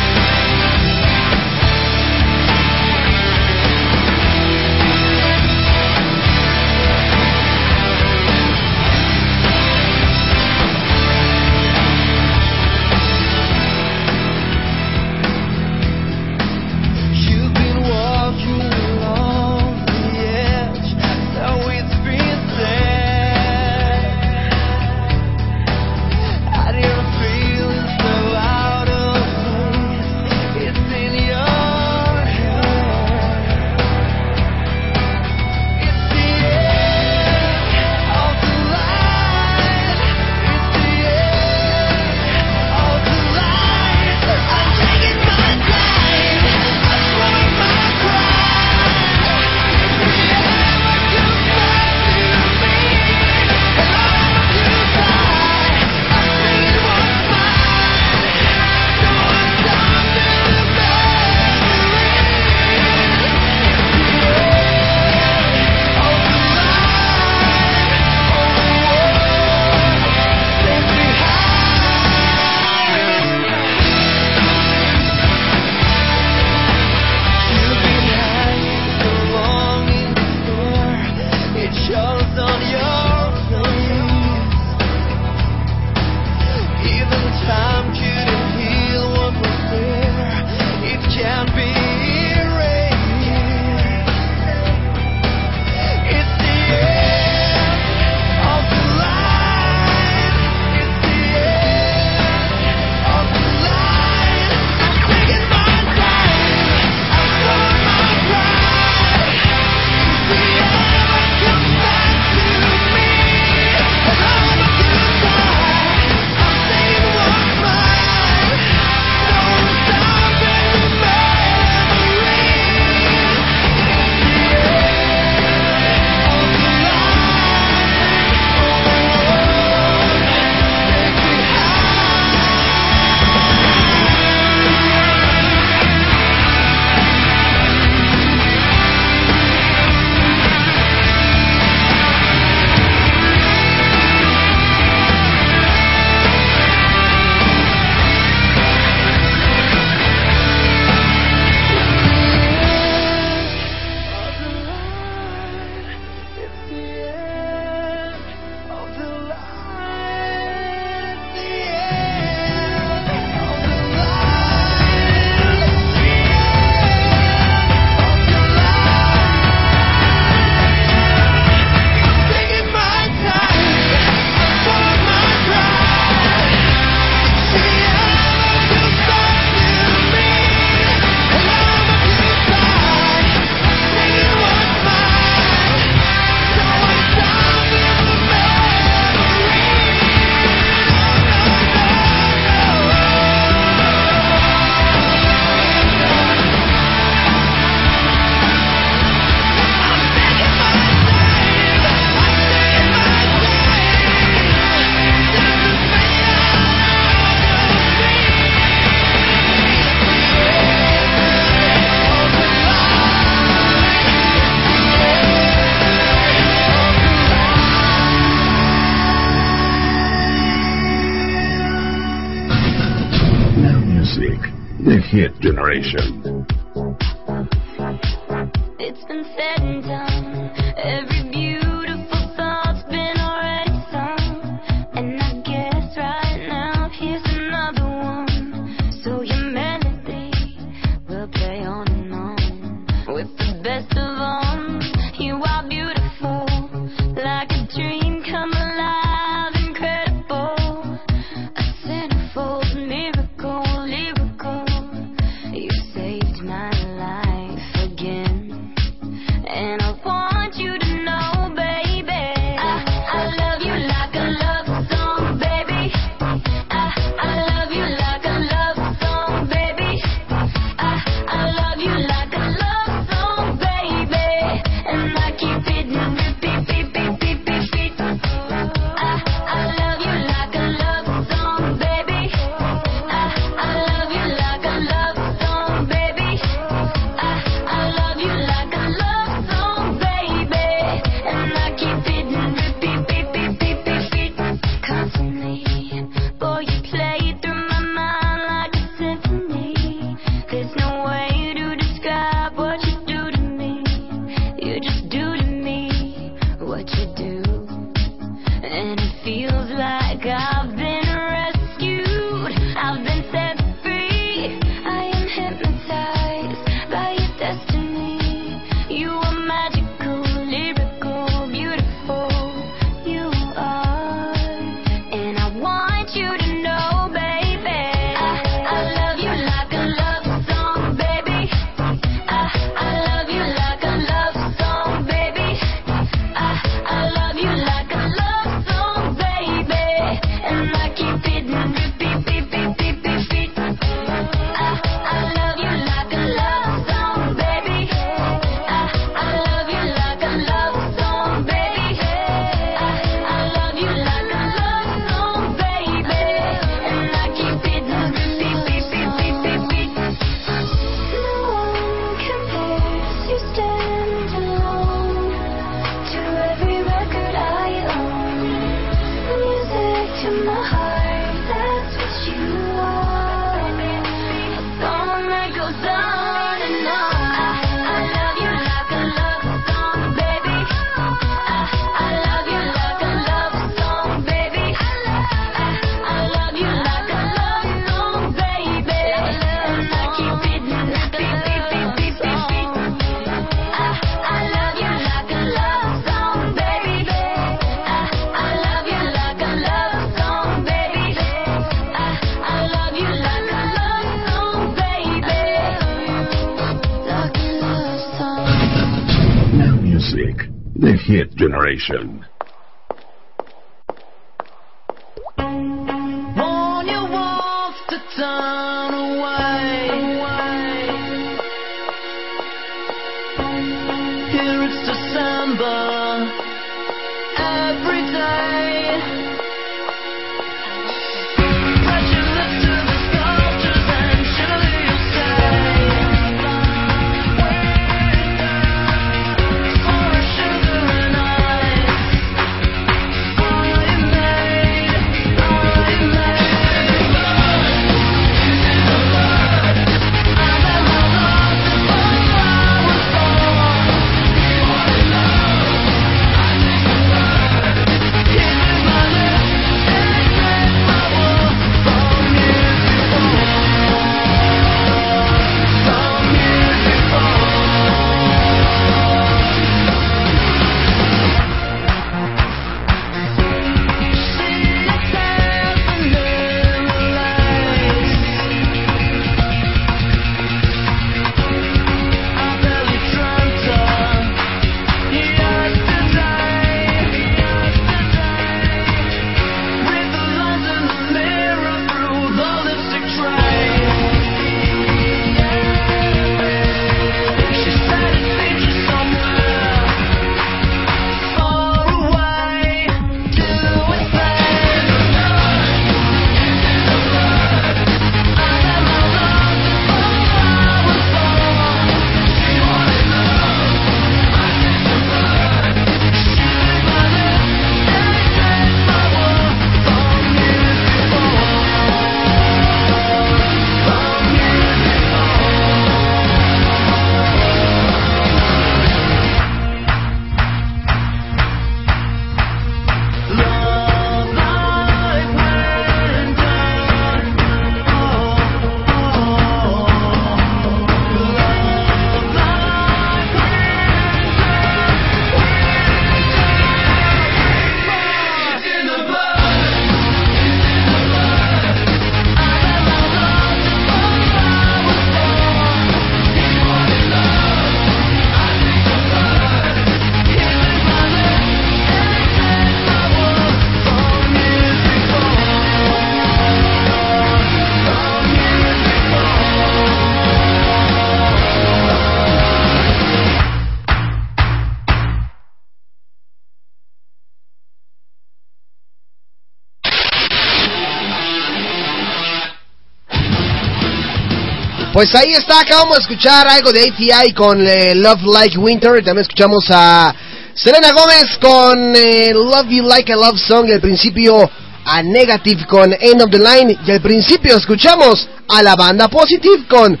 Pues ahí está, acabamos de escuchar algo de ATI con eh, Love Like Winter. y También escuchamos a Selena Gómez con eh, Love You Like a Love Song. Y al principio a Negative con End of the Line. Y al principio escuchamos a la banda Positive con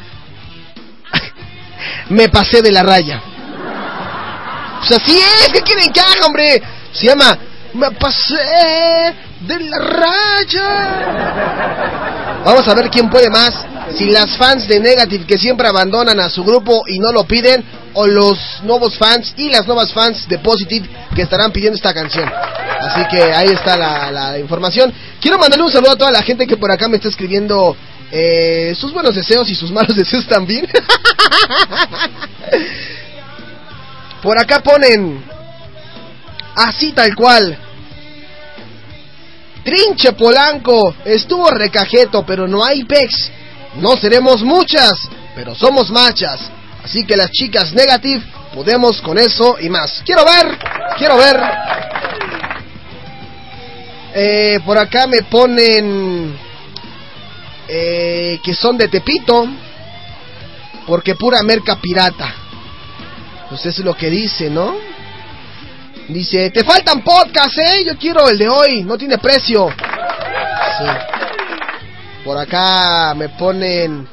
Me pasé de la raya. Pues así es, ¿qué quieren que haga, hombre? Se llama Me pasé de la raya. Vamos a ver quién puede más. Si las fans de Negative que siempre abandonan a su grupo y no lo piden, o los nuevos fans y las nuevas fans de Positive que estarán pidiendo esta canción. Así que ahí está la, la información. Quiero mandarle un saludo a toda la gente que por acá me está escribiendo eh, sus buenos deseos y sus malos deseos también. por acá ponen así tal cual. Trinche Polanco, estuvo recajeto, pero no hay pex. No seremos muchas, pero somos machas. Así que las chicas negative podemos con eso y más. Quiero ver, quiero ver. Eh, por acá me ponen eh, que son de Tepito, porque pura merca pirata. Pues eso es lo que dice, ¿no? Dice, te faltan podcasts, ¿eh? Yo quiero el de hoy, no tiene precio. Sí. Por acá me ponen...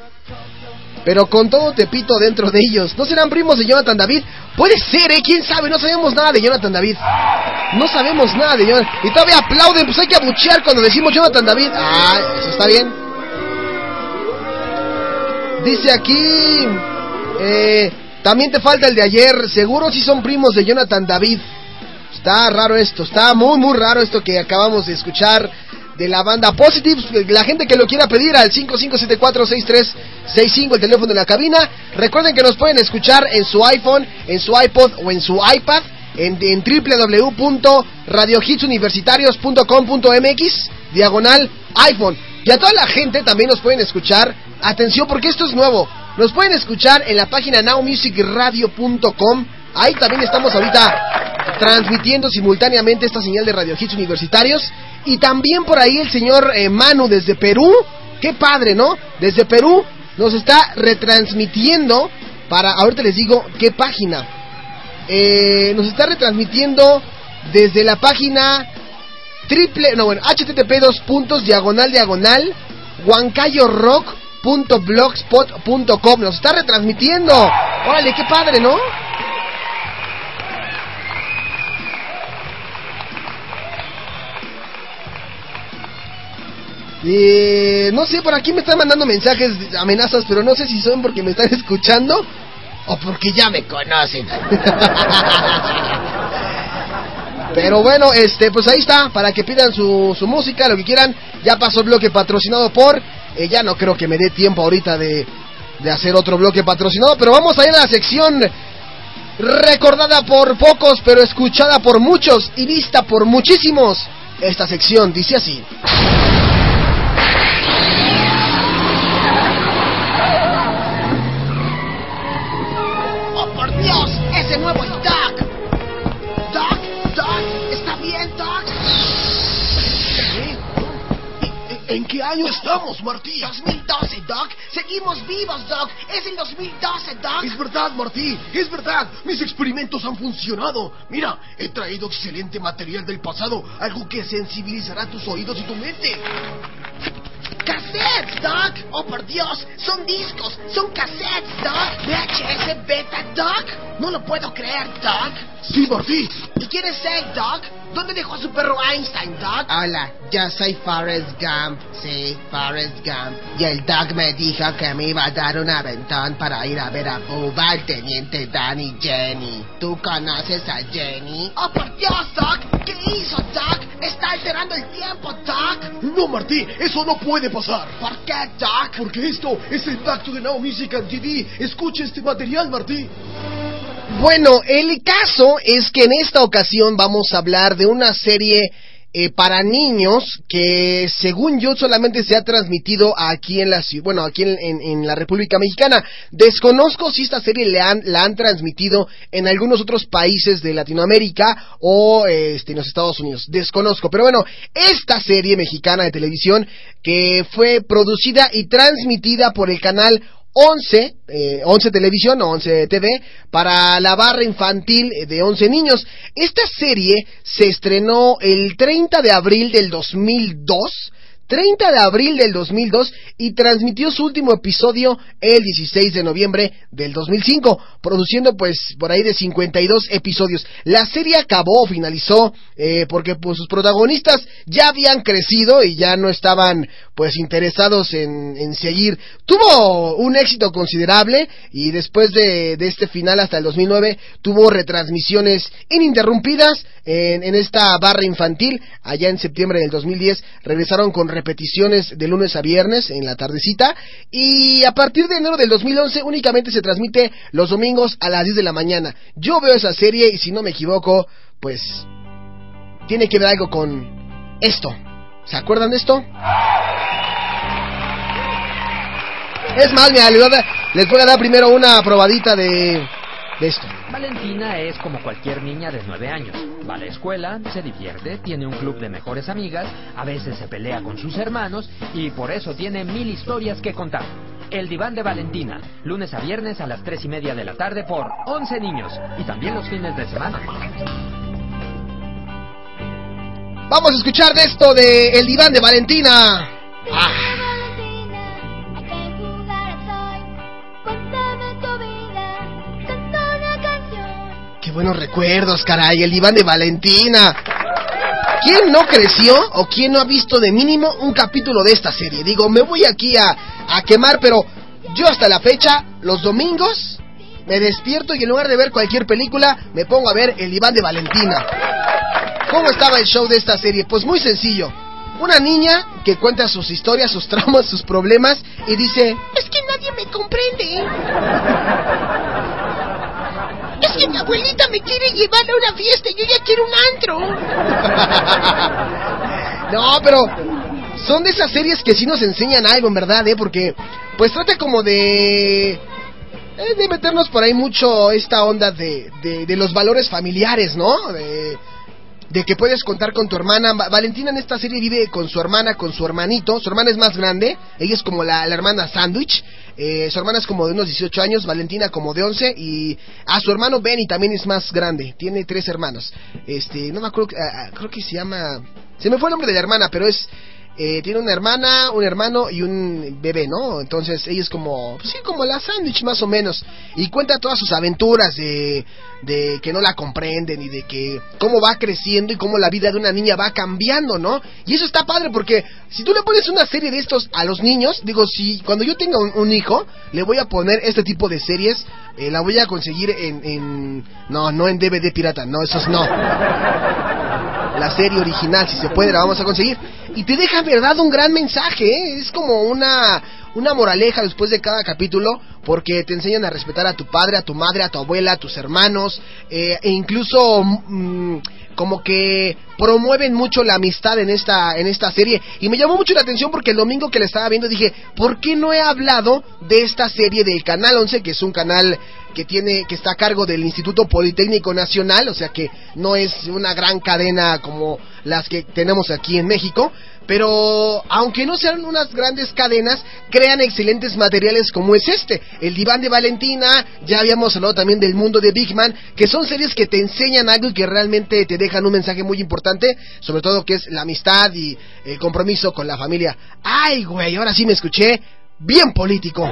Pero con todo Tepito dentro de ellos. ¿No serán primos de Jonathan David? Puede ser, ¿eh? ¿Quién sabe? No sabemos nada de Jonathan David. No sabemos nada de Jonathan... Y todavía aplauden, pues hay que abuchear cuando decimos Jonathan David. Ah, eso está bien. Dice aquí... Eh, también te falta el de ayer. Seguro si son primos de Jonathan David. Está raro esto, está muy muy raro esto que acabamos de escuchar de la banda Positive. La gente que lo quiera pedir al 5574-6365, el teléfono de la cabina. Recuerden que nos pueden escuchar en su iPhone, en su iPod o en su iPad en, en www.radiohitsuniversitarios.com.mx diagonal iPhone. Y a toda la gente también nos pueden escuchar. Atención porque esto es nuevo. Nos pueden escuchar en la página nowmusicradio.com. Ahí también estamos ahorita transmitiendo simultáneamente esta señal de Radio Hits Universitarios. Y también por ahí el señor eh, Manu desde Perú. Qué padre, ¿no? Desde Perú nos está retransmitiendo para, ahorita les digo qué página. Eh, nos está retransmitiendo desde la página triple, no bueno, http dos puntos diagonal diagonal huancayorock.blogspot.com nos está retransmitiendo. Órale, qué padre, ¿no? Eh, no sé, por aquí me están mandando mensajes, amenazas, pero no sé si son porque me están escuchando o porque ya me conocen. Pero bueno, este, pues ahí está, para que pidan su, su música, lo que quieran. Ya pasó el bloque patrocinado por. eh, ya no creo que me dé tiempo ahorita de, de hacer otro bloque patrocinado, pero vamos a ir a la sección recordada por pocos, pero escuchada por muchos y vista por muchísimos. Esta sección dice así. Dios! ¡Ese nuevo es Doc! ¿Doc? ¿Doc? ¿Está bien, Doc? ¿En qué año estamos, Martí? 2012, Doc. Seguimos vivos, Doc. Es el 2012, Doc. Es verdad, Martí, es verdad. Mis experimentos han funcionado. Mira, he traído excelente material del pasado, algo que sensibilizará tus oídos y tu mente. ¡Cassettes, Doc! ¡Oh, por Dios! ¡Son discos! ¡Son cassettes, Doc! ¿VHS beta, Doc? No lo puedo creer, Doc. Sí, Martí. ¿Y quién es él, Doc? ¿Dónde dejó a su perro Einstein, Doc? Hola, yo soy Forrest Gump, sí, Forrest Gump. Y el Doc me dijo que me iba a dar un aventón para ir a ver a Bubba, al teniente Dan y Jenny. ¿Tú conoces a Jenny? ¡Oh, por Dios, Doc! ¿Qué hizo, Doc? ¡Está alterando el tiempo, Doc! No, Martí, eso no puede pasar. ¿Por qué, Doc? Porque esto es el Back to the Now Music and TV. Escucha este material, Martí. Bueno, el caso es que en esta ocasión vamos a hablar de una serie eh, para niños que según yo solamente se ha transmitido aquí en la bueno, aquí en, en- en la República Mexicana. Desconozco si esta serie le han- la han transmitido en algunos otros países de Latinoamérica o este, en los Estados Unidos. Desconozco, pero bueno, esta serie mexicana de televisión que fue producida y transmitida por el canal 11, eh, 11 Televisión o 11 TV para la barra infantil eh, de 11 niños. Esta serie se estrenó el 30 de abril del 2002. 30 de abril del 2002 y transmitió su último episodio el 16 de noviembre del 2005, produciendo pues por ahí de 52 episodios. La serie acabó finalizó eh, porque pues sus protagonistas ya habían crecido y ya no estaban pues interesados en, seguir. Tuvo un éxito considerable y después de, de este final hasta el 2009 tuvo retransmisiones ininterrumpidas en, en esta barra infantil. Allá en septiembre del 2010 regresaron con repeticiones de lunes a viernes en la tardecita y a partir de enero del 2011 únicamente se transmite los domingos a las 10 de la mañana. Yo veo esa serie y si no me equivoco, pues tiene que ver algo con esto. ¿Se acuerdan de esto? Es más, mira, les voy dar, les voy a dar primero una probadita de, de esto. Valentina es como cualquier niña de 9 años. Va a la escuela, se divierte, tiene un club de mejores amigas, a veces se pelea con sus hermanos y por eso tiene mil historias que contar. El diván de Valentina, lunes a viernes a las 3 y media de la tarde por 11 niños y también los fines de semana. Vamos a escuchar de esto de El diván de Valentina. Ah. Qué buenos recuerdos, caray, el diván de Valentina. ¿Quién no creció o quién no ha visto de mínimo un capítulo de esta serie? Digo, me voy aquí a, a quemar, pero yo hasta la fecha, los domingos, me despierto y en lugar de ver cualquier película, me pongo a ver el diván de Valentina. ¿Cómo estaba el show de esta serie? Pues muy sencillo. una niña que cuenta sus historias, sus traumas, sus problemas y dice, Es que nadie me comprende. Es que mi abuelita me quiere llevar a una fiesta y yo ya quiero un antro. No, pero son de esas series que sí nos enseñan algo, en verdad, ¿eh? Porque, pues trata como de... eh, de meternos por ahí mucho esta onda de, de, los valores familiares, ¿no? De, que puedes contar con tu hermana. Va- Valentina en esta serie vive con su hermana, con su hermanito. Su hermana es más grande, ella es como la, la hermana Sandwich. Eh, su hermana es como de unos 18 años, Valentina como de 11 y a su hermano Benny también es más grande, tiene tres hermanos. Este, no me acuerdo, ah, creo que se llama, se me fue el nombre de la hermana, pero es eh, tiene una hermana, un hermano y un bebé, ¿no? Entonces ella es como, pues sí, como la sándwich más o menos. Y cuenta todas sus aventuras de, de que no la comprenden y de que cómo va creciendo y cómo la vida de una niña va cambiando, ¿no? Y eso está padre porque si tú le pones una serie de estos a los niños, digo, si cuando yo tenga un, un hijo, le voy a poner este tipo de series, eh, la voy a conseguir en, en... No, no en DVD pirata, no, esos no la serie original, si se puede, la vamos a conseguir. Y te deja, verdad, un gran mensaje, ¿eh? es como una, una moraleja después de cada capítulo, porque te enseñan a respetar a tu padre, a tu madre, a tu abuela, a tus hermanos, eh, e incluso mm, como que promueven mucho la amistad en esta, en esta serie. Y me llamó mucho la atención porque el domingo que la estaba viendo dije, ¿por qué no he hablado de esta serie del Canal 11, que es un canal que tiene que está a cargo del Instituto Politécnico Nacional, o sea que no es una gran cadena como las que tenemos aquí en México, pero aunque no sean unas grandes cadenas, crean excelentes materiales como es este, el diván de Valentina, ya habíamos hablado también del mundo de Big Man, que son series que te enseñan algo y que realmente te dejan un mensaje muy importante, sobre todo que es la amistad y el compromiso con la familia. Ay, güey, ahora sí me escuché bien político.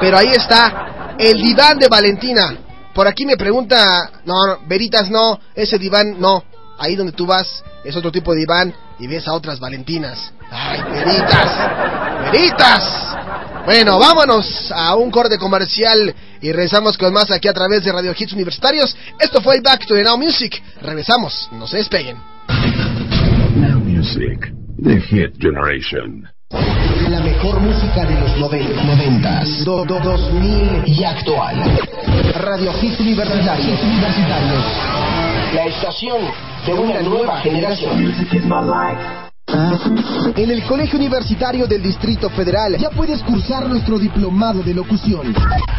Pero ahí está, el diván de Valentina. Por aquí me pregunta, no, Veritas no, ese diván no. Ahí donde tú vas es otro tipo de diván y ves a otras Valentinas. Ay, Veritas, Veritas. Bueno, vámonos a un corte comercial y regresamos con más aquí a través de Radio Hits Universitarios. Esto fue Back to the Now Music. Regresamos, no se despeguen. Now Music, The Hit Generation. Mejor música de los 90, 90 do, do- 2000 y actual. Radio Hits Universitarios. Universitarios. La estación de una nueva generación. En el Colegio Universitario del Distrito Federal ya puedes cursar nuestro diplomado de locución.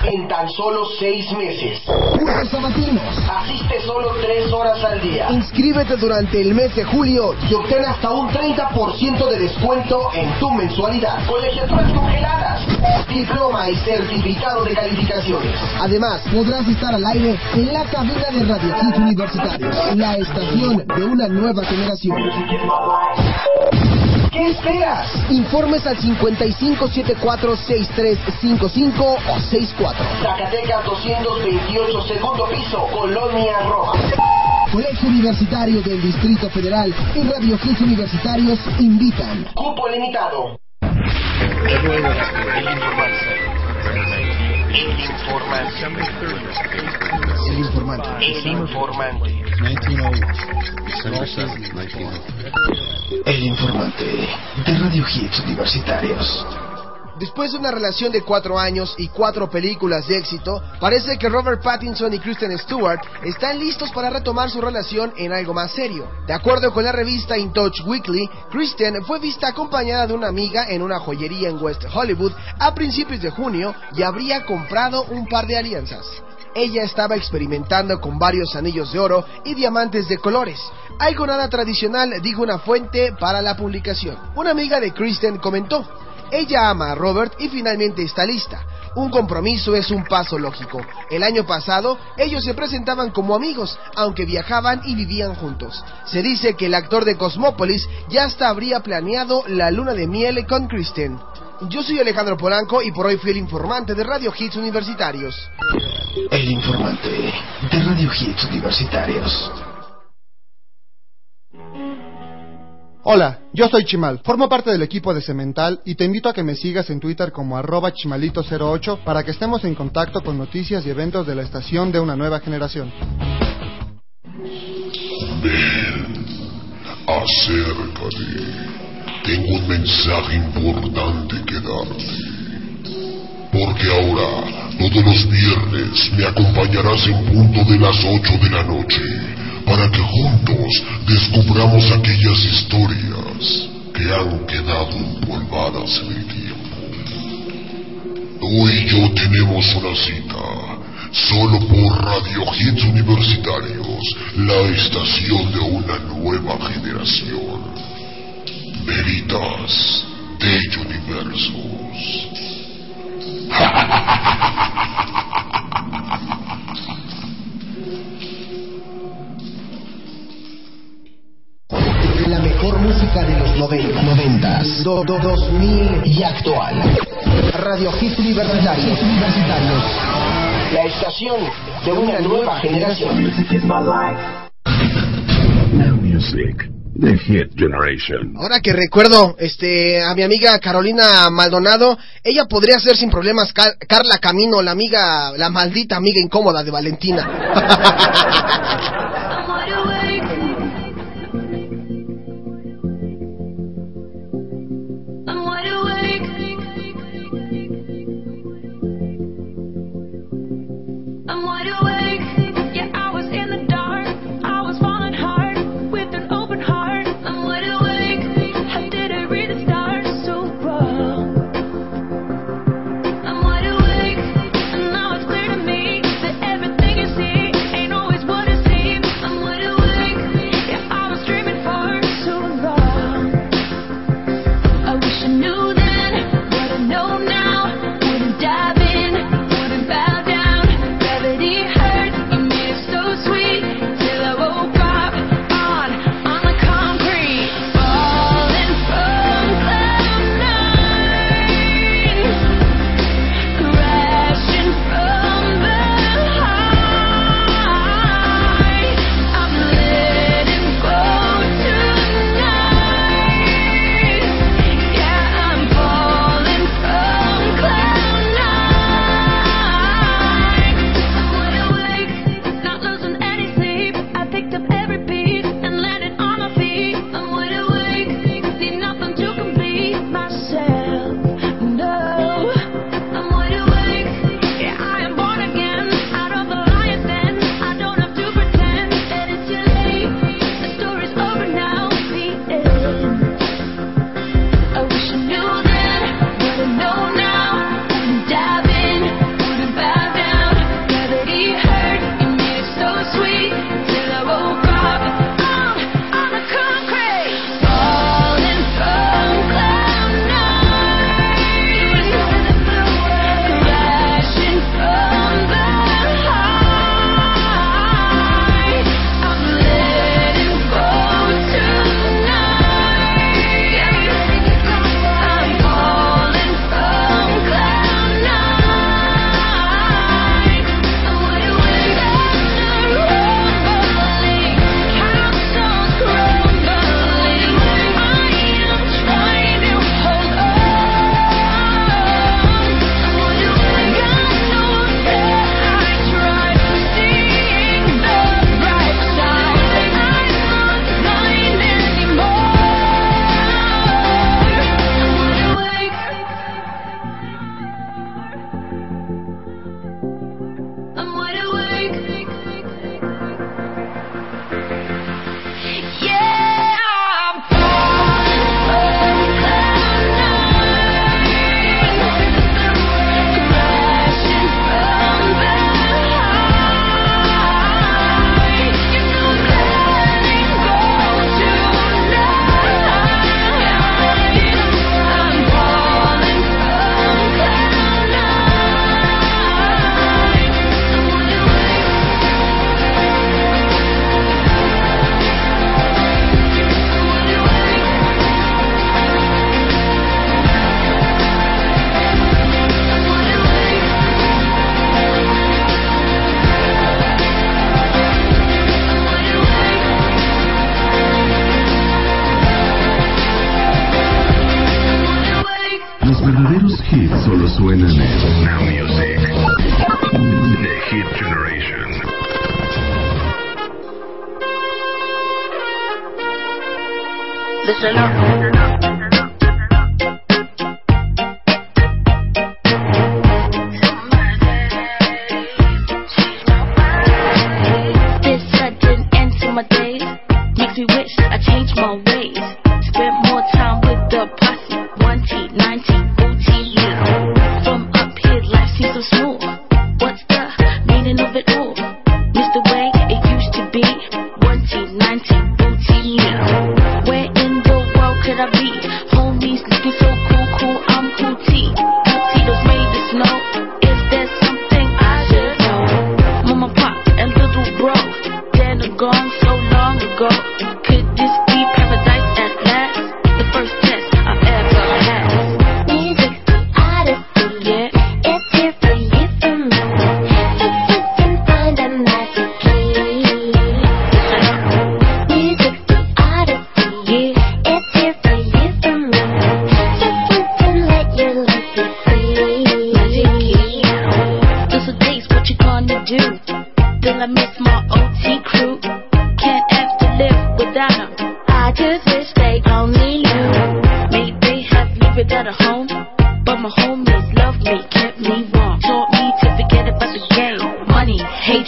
En tan solo seis meses. Cursos sabatinos. Asiste solo tres horas al día. Inscríbete durante el mes de julio y obtén hasta un 30% de descuento en tu mensualidad. Colegiaturas congeladas. Diploma y certificado de calificaciones. Además, podrás estar al aire en la cabina de Radio Hits Universitarios. La estación de una nueva generación. ¿Qué esperas? Informes al 5574-6355 o 64. Zacatecas 228, segundo piso, Colonia Roma. Colegio Universitario del Distrito Federal y Radio Hits Universitarios invitan. Cupo limitado. El informante. El informante. El informante de Radio Hits Universitarios. Después de una relación de cuatro años y cuatro películas de éxito, parece que Robert Pattinson y Kristen Stewart están listos para retomar su relación en algo más serio. De acuerdo con la revista In Touch Weekly, Kristen fue vista acompañada de una amiga en una joyería en West Hollywood a principios de junio y habría comprado un par de alianzas. Ella estaba experimentando con varios anillos de oro y diamantes de colores. Algo nada tradicional, dijo una fuente para la publicación. Una amiga de Kristen comentó, ella ama a Robert y finalmente está lista. Un compromiso es un paso lógico. El año pasado ellos se presentaban como amigos, aunque viajaban y vivían juntos. Se dice que el actor de Cosmópolis ya hasta habría planeado la luna de miel con Kristen. Yo soy Alejandro Polanco y por hoy fui el informante de Radio Hits Universitarios. El informante de Radio Hits Universitarios. Hola, yo soy Chimal. Formo parte del equipo de Cemental y te invito a que me sigas en Twitter como arroba chimalito08 para que estemos en contacto con noticias y eventos de la estación de una nueva generación. Ven, acércate. Tengo un mensaje importante que darte. Porque ahora, todos los viernes, me acompañarás en punto de las 8 de la noche para que juntos descubramos aquellas historias que han quedado empolvadas en el tiempo. Tú y yo tenemos una cita, solo por Radio Hits Universitarios, la estación de una nueva generación. Veritas de Universos. música de los 90, 90 do, 2000 y actual. Radio Hits Universitarios. Universitarios. La estación de una nueva generación. Now music. The hit generation. Ahora que recuerdo este, a mi amiga Carolina Maldonado, ella podría ser sin problemas Car Carla Camino, la amiga, la maldita amiga incómoda de Valentina.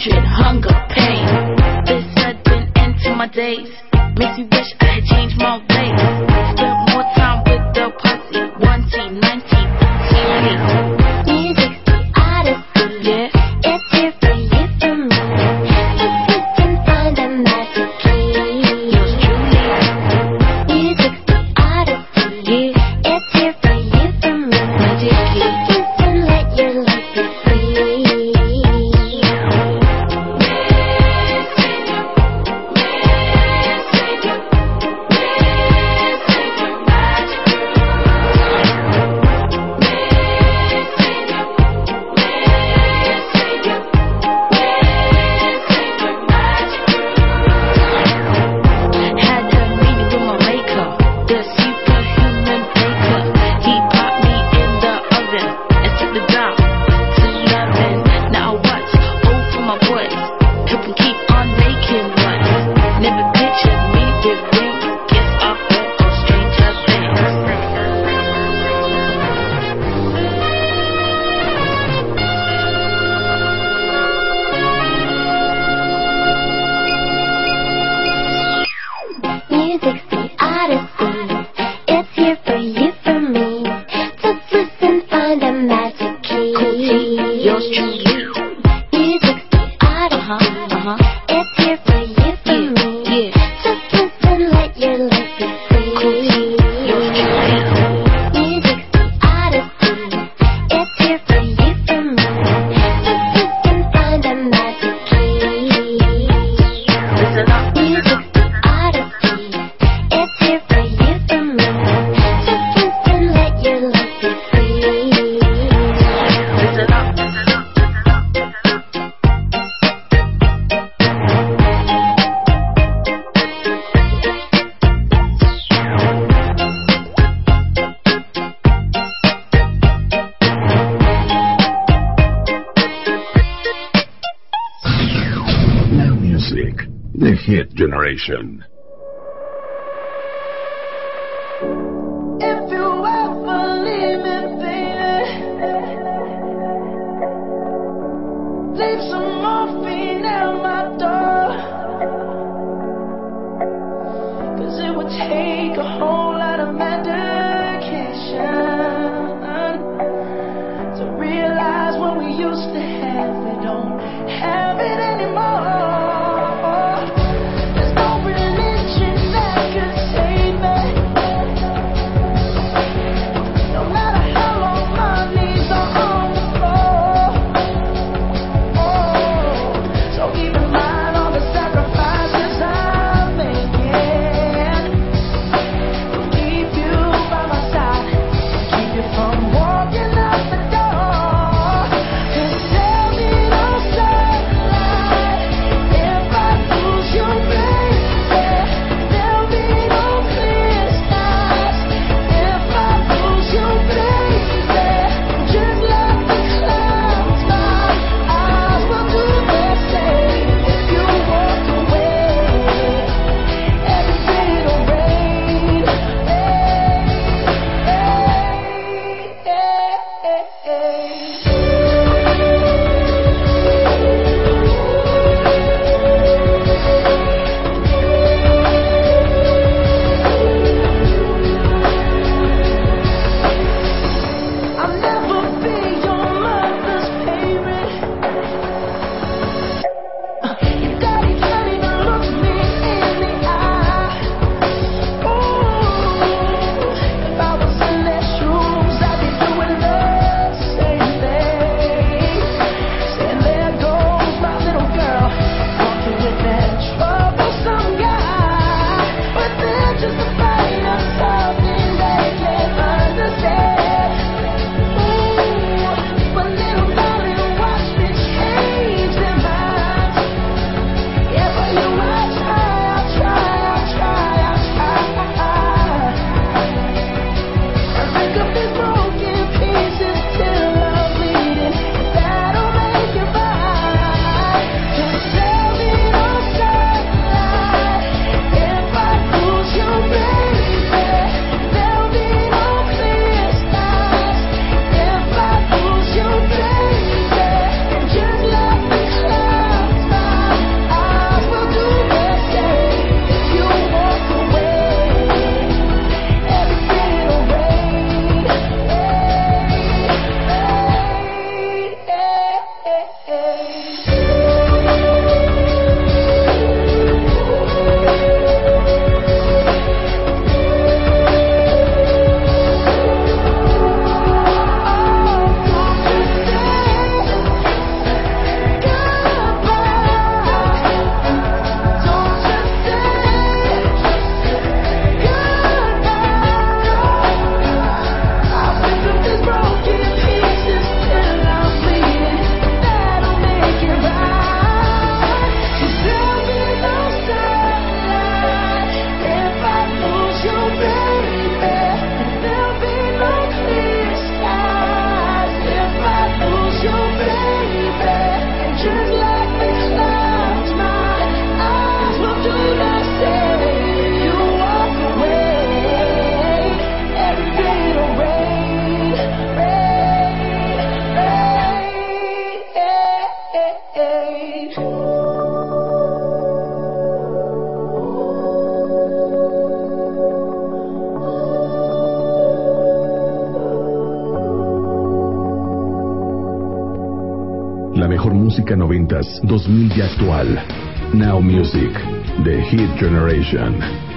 hatred, hunger, pain. This sudden end to my days makes me wish mejor música noventas, 2000 y actual. Now Music, The Hit Generation.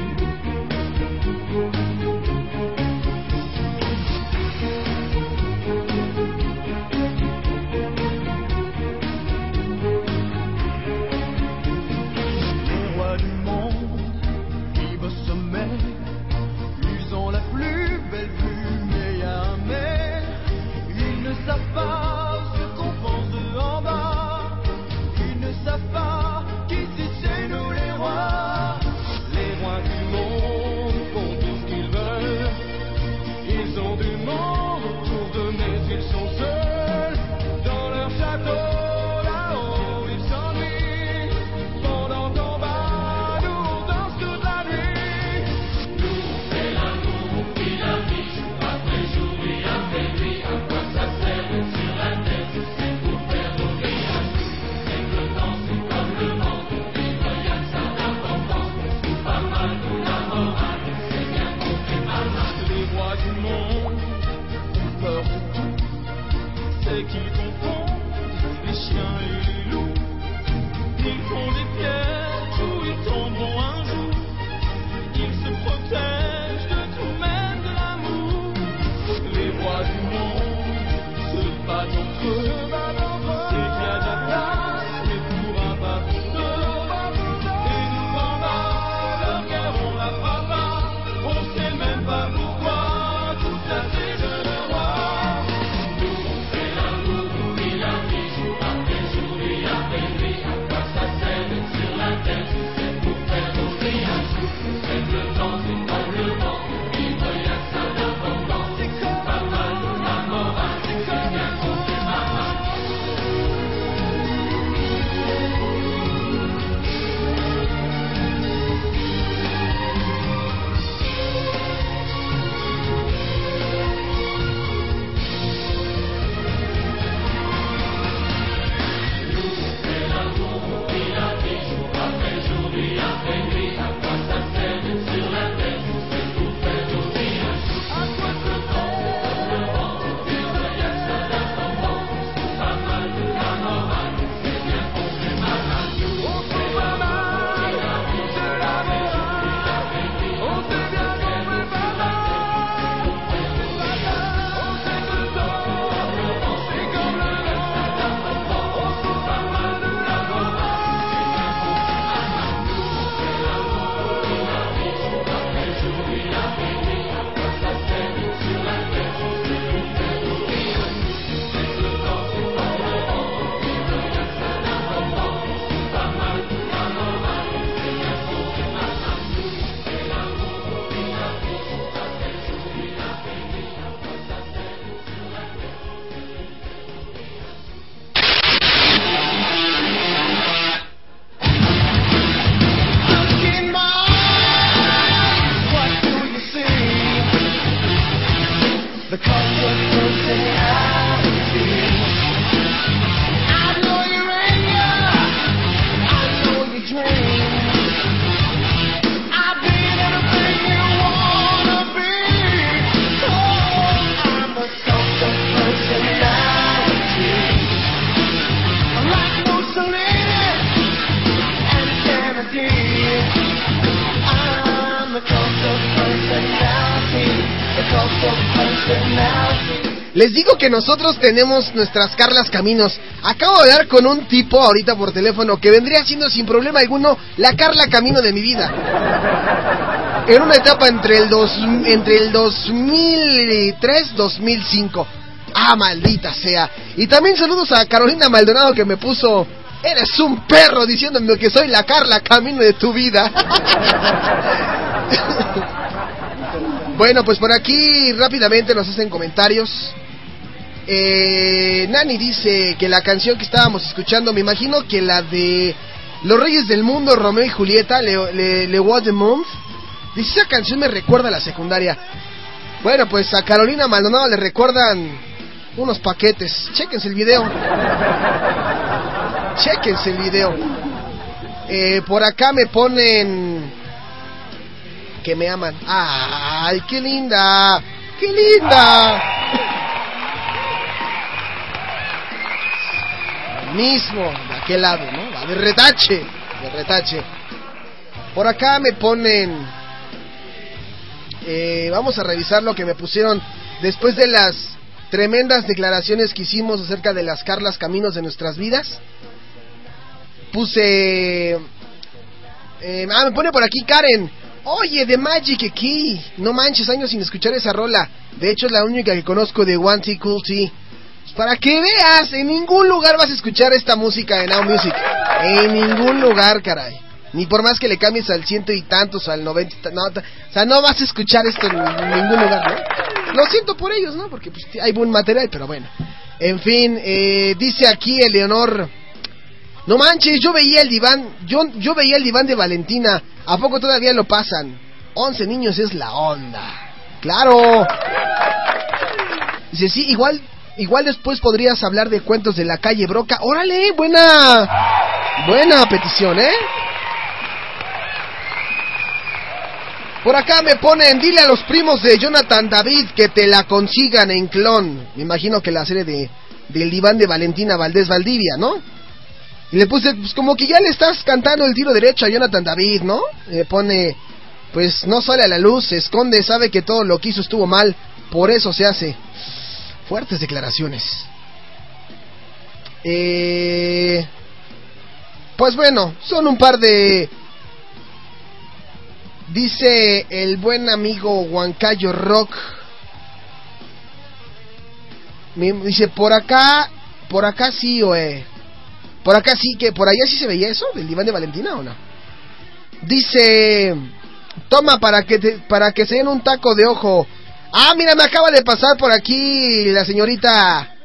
Les digo que nosotros tenemos nuestras Carlas Caminos. Acabo de hablar con un tipo ahorita por teléfono que vendría siendo sin problema alguno la Carla Camino de mi vida. En una etapa entre el, dos, entre el 2003-2005. Ah, maldita sea. Y también saludos a Carolina Maldonado que me puso... Eres un perro diciéndome que soy la Carla Camino de tu vida. bueno, pues por aquí rápidamente nos hacen comentarios. Eh, Nani dice que la canción que estábamos escuchando, me imagino que la de Los Reyes del Mundo, Romeo y Julieta, Le, Le, Le What the Month. Dice, esa canción me recuerda a la secundaria. Bueno, pues a Carolina Maldonado le recuerdan unos paquetes. Chequense el video. Chequense el video. Eh, por acá me ponen que me aman. ¡Ay, qué linda! ¡Qué linda! Mismo, de aquel lado, ¿no? Va de retache, de retache. Por acá me ponen... eh, vamos a revisar lo que me pusieron después de las tremendas declaraciones que hicimos acerca de las Carlas Caminos de nuestras vidas. Puse... eh, ah, me pone por aquí Karen. Oye, de Magic Key. No manches, años sin escuchar esa rola. De hecho, es la única que conozco de One T Cool T. Para que veas, en ningún lugar vas a escuchar esta música de Now Music. En ningún lugar, caray. Ni por más que le cambies al ciento y tantos, al noventa no, o sea, no vas a escuchar esto en ningún lugar, ¿no? Lo siento por ellos, ¿no? Porque pues, hay buen material, pero bueno. En fin, eh, dice aquí Eleonor... No manches, yo veía el diván, yo, yo veía el diván de Valentina. ¿A poco todavía lo pasan? 11 niños es la onda. Claro. Dice, sí, igual, igual después podrías hablar de cuentos de la calle Broca. Órale, buena, buena petición, ¿eh? Por acá me ponen, dile a los primos de Jonathan David que te la consigan en clon. Me imagino que la serie de del diván de Valentina Valdés Valdivia, ¿no? Y le puse, pues como que ya le estás cantando el tiro derecho a Jonathan David, ¿no? Y me pone, pues no sale a la luz, se esconde, sabe que todo lo que hizo estuvo mal, por eso se hace. Fuertes declaraciones. Eh, pues bueno, son un par de... Dice el buen amigo Huancayo Rock. Dice, por acá, por acá sí, oe. Por acá sí, que por allá sí se veía eso, del diván de Valentina o no. Dice, toma para que te- para que se den un taco de ojo. Ah, mira, me acaba de pasar por aquí la señorita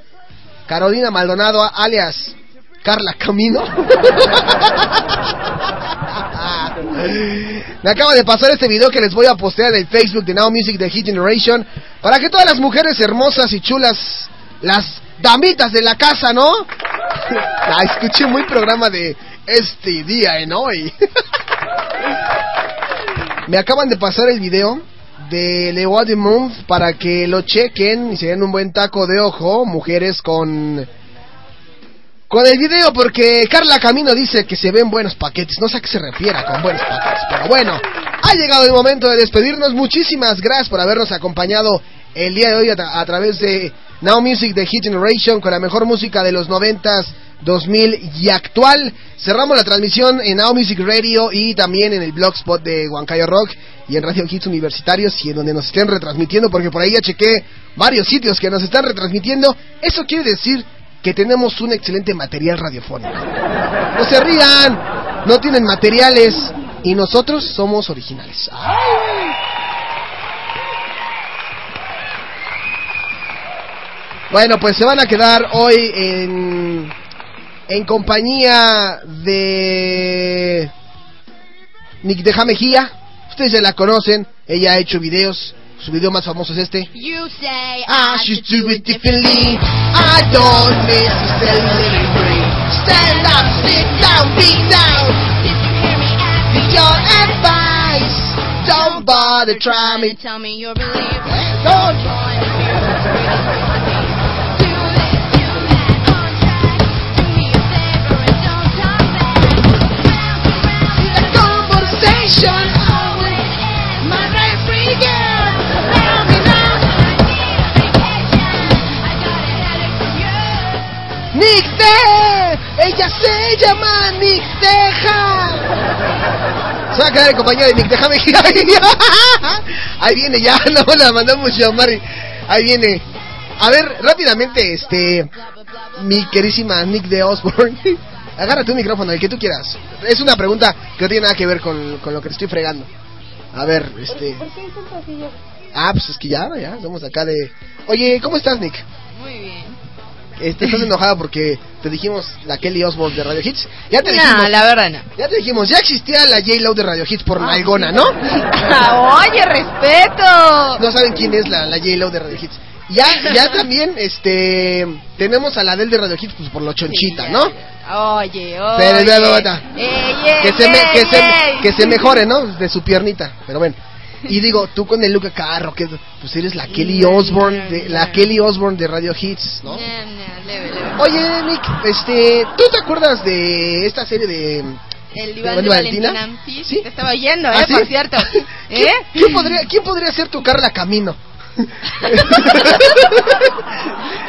Carolina Maldonado, alias Carla Camino. me acaba de pasar este video que les voy a postear en el Facebook de Now Music de Hit Generation para que todas las mujeres hermosas y chulas, las damitas de la casa, ¿no? Ah, escuché muy programa de este día en hoy. Me acaban de pasar el video de Le What the Month para que lo chequen y se den un buen taco de ojo, mujeres con con el video porque Carla Camino dice que se ven buenos paquetes, no sé a qué se refiera con buenos paquetes, pero bueno, ha llegado el momento de despedirnos, muchísimas gracias por habernos acompañado el día de hoy a, a través de Now Music de Hit Generation con la mejor música de los noventas 2000 y actual. Cerramos la transmisión en Now Music Radio y también en el blogspot de Huancayo Rock y en Radio Hits Universitarios y en donde nos estén retransmitiendo, porque por ahí ya chequé varios sitios que nos están retransmitiendo. Eso quiere decir que tenemos un excelente material radiofónico. No se rían, no tienen materiales y nosotros somos originales. Bueno, pues se van a quedar hoy en, en compañía de Nick de Mejía. Ustedes ya la conocen, ella ha hecho videos. Su video más famoso es este. You say I should do it differently. I don't necessarily agree. Stand up, sit down, be down. With your advice. Don't bother, try me. Tell me your beliefs. Don't. De, ella se llama Nick Deja. Se va a quedar en compañía de Nick, déjame girar. Ahí viene ya, no la mandamos llamar. Ahí viene. A ver, rápidamente, este, mi querísima Nick de Osborne. Agarra tu micrófono, el que tú quieras. Es una pregunta que no tiene nada que ver con, con lo que te estoy fregando. A ver, este. Ah, pues es que ya, ya, estamos acá de. Oye, ¿cómo estás, Nick? Muy bien. Este, estás enojada porque te dijimos la Kelly Osbourne de Radio Hits. Ya te No, dijimos. la verdad no. Ya te dijimos, ya existía la J Lo de Radio Hits por nalgona, ¿no? Oye, respeto. No saben quién es la, la J Lo de Radio Hits. Ya, ya también, este, tenemos a la del de Radio Hits pues por lo chonchita, ¿no? Oye, oye. Pero que se, me- ey, que, se, ey. que se mejore, ¿no? De su piernita. Pero bueno. Y digo, tú con el look acá, rocket, pues eres la Kelly Osbourne, de, la Kelly Osbourne de Radio Hits, ¿no? Oye, Nick, este, ¿tú te acuerdas de esta serie de... El ¿de Iván Iván de Valentina? Valentina. Sí, sí, te estaba oyendo, ¿Ah, ¿eh? sí? Por cierto. ¿Eh? ¿Quién podría, ¿Quién podría ser tu Carla Camino?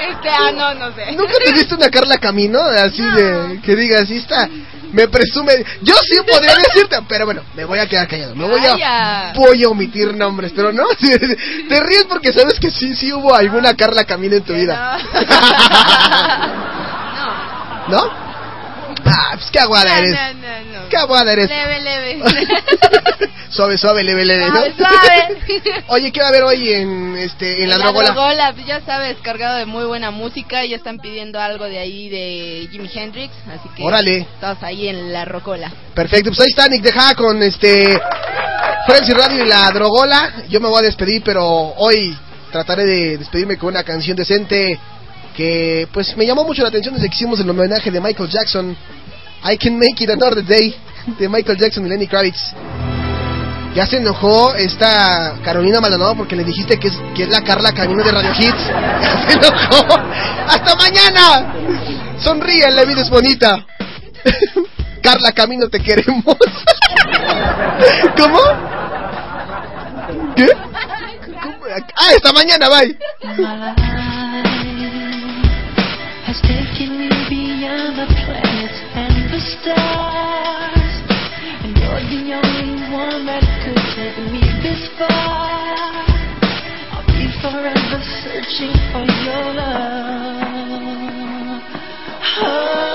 Este, ah, no, no sé. ¿Nunca tuviste una Carla Camino? Así de que digas, así está. Me presume. Yo sí podría decirte, pero bueno, me voy a quedar callado. Me voy a, voy a omitir nombres, pero no. Te ríes porque sabes que sí, sí hubo alguna Carla Camino en tu vida. ¿No? Ah, pues qué aguada eres. No, no, no. Qué aguada eres. Leve, leve. Suave, suave, leve, leve. ¿no? Suave, suave. Oye, ¿qué va a haber hoy en, este, en la, drogola? Drogola, pues ya sabes, cargado de muy buena música. Ya están pidiendo algo de ahí de Jimi Hendrix. Así que. Órale. Todos ahí en la rocola. Perfecto, pues ahí está Nick Deja con este Frenzy Radio y la Drogola. Yo me voy a despedir, pero hoy trataré de despedirme con una canción decente que pues me llamó mucho la atención desde que hicimos el homenaje de Michael Jackson. I Can Make It Another Day de Michael Jackson y Lenny Kravitz. Ya se enojó esta Carolina Maldonado porque le dijiste que es, que es la Carla Camino de Radio Hits. Ya se enojó. ¡Hasta mañana! Sonríe, la vida es bonita. Carla Camino, te queremos. ¿Cómo? ¿Qué? ¿Cómo? Ah, esta mañana, bye. Has taken me beyond the planets and the stars. And you're the only one that could take me this far. I'll be forever searching for your love. Walked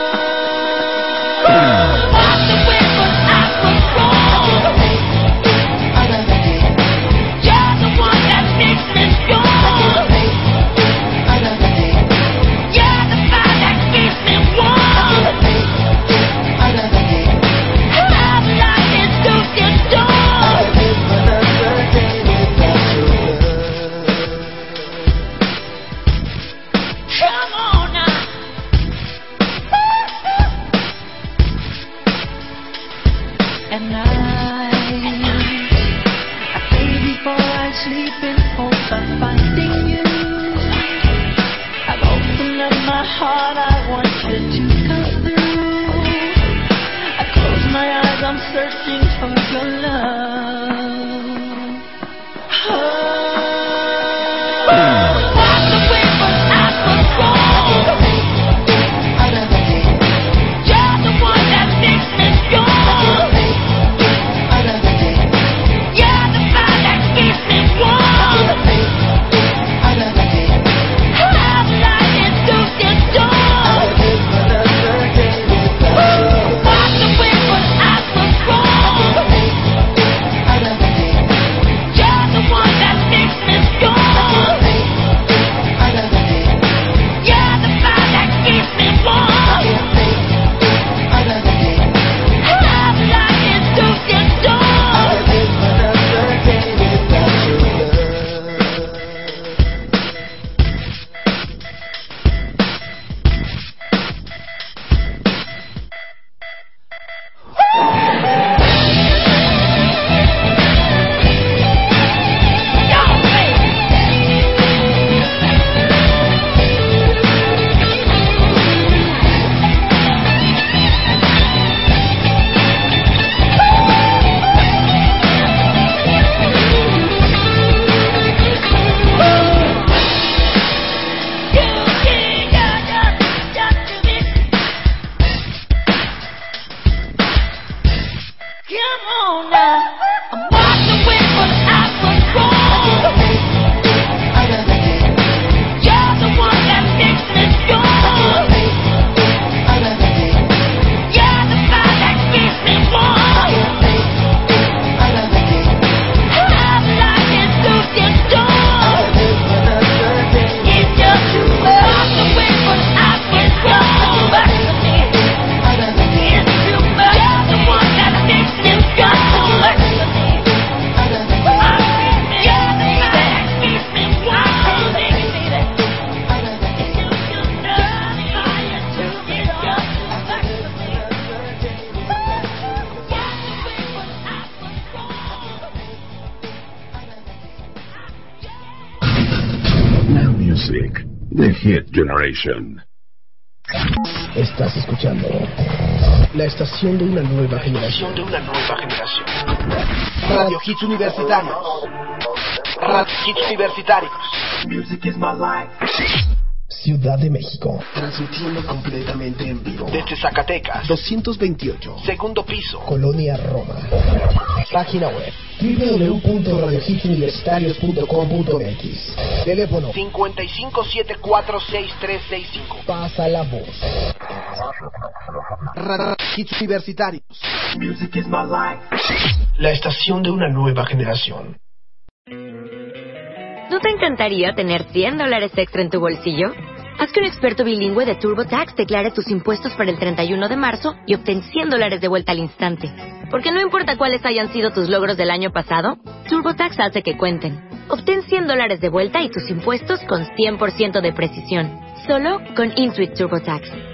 I want you to come through. I close my eyes, I'm searching for your love. Estás escuchando la estación de una nueva generación. de una nueva generación. Radio Hits Universitarios. Radio Hits Universitarios. Music is my life. Ciudad de México. Transmitiendo completamente en vivo. Desde Zacatecas. 228. Segundo piso. Colonia Roma. Página web www.radiohitsuniversitarios.com.mx Teléfono 55746365. Pasa la voz. Hits Universitarios. Music is my life. La estación de una nueva generación. ¿No te encantaría tener 100 dólares extra en tu bolsillo? Haz que un experto bilingüe de TurboTax declare tus impuestos para el 31 de marzo y obtén 100 dólares de vuelta al instante. Porque no importa cuáles hayan sido tus logros del año pasado, TurboTax hace que cuenten. Obtén 100 dólares de vuelta y tus impuestos con 100% de precisión. Solo con Intuit TurboTax.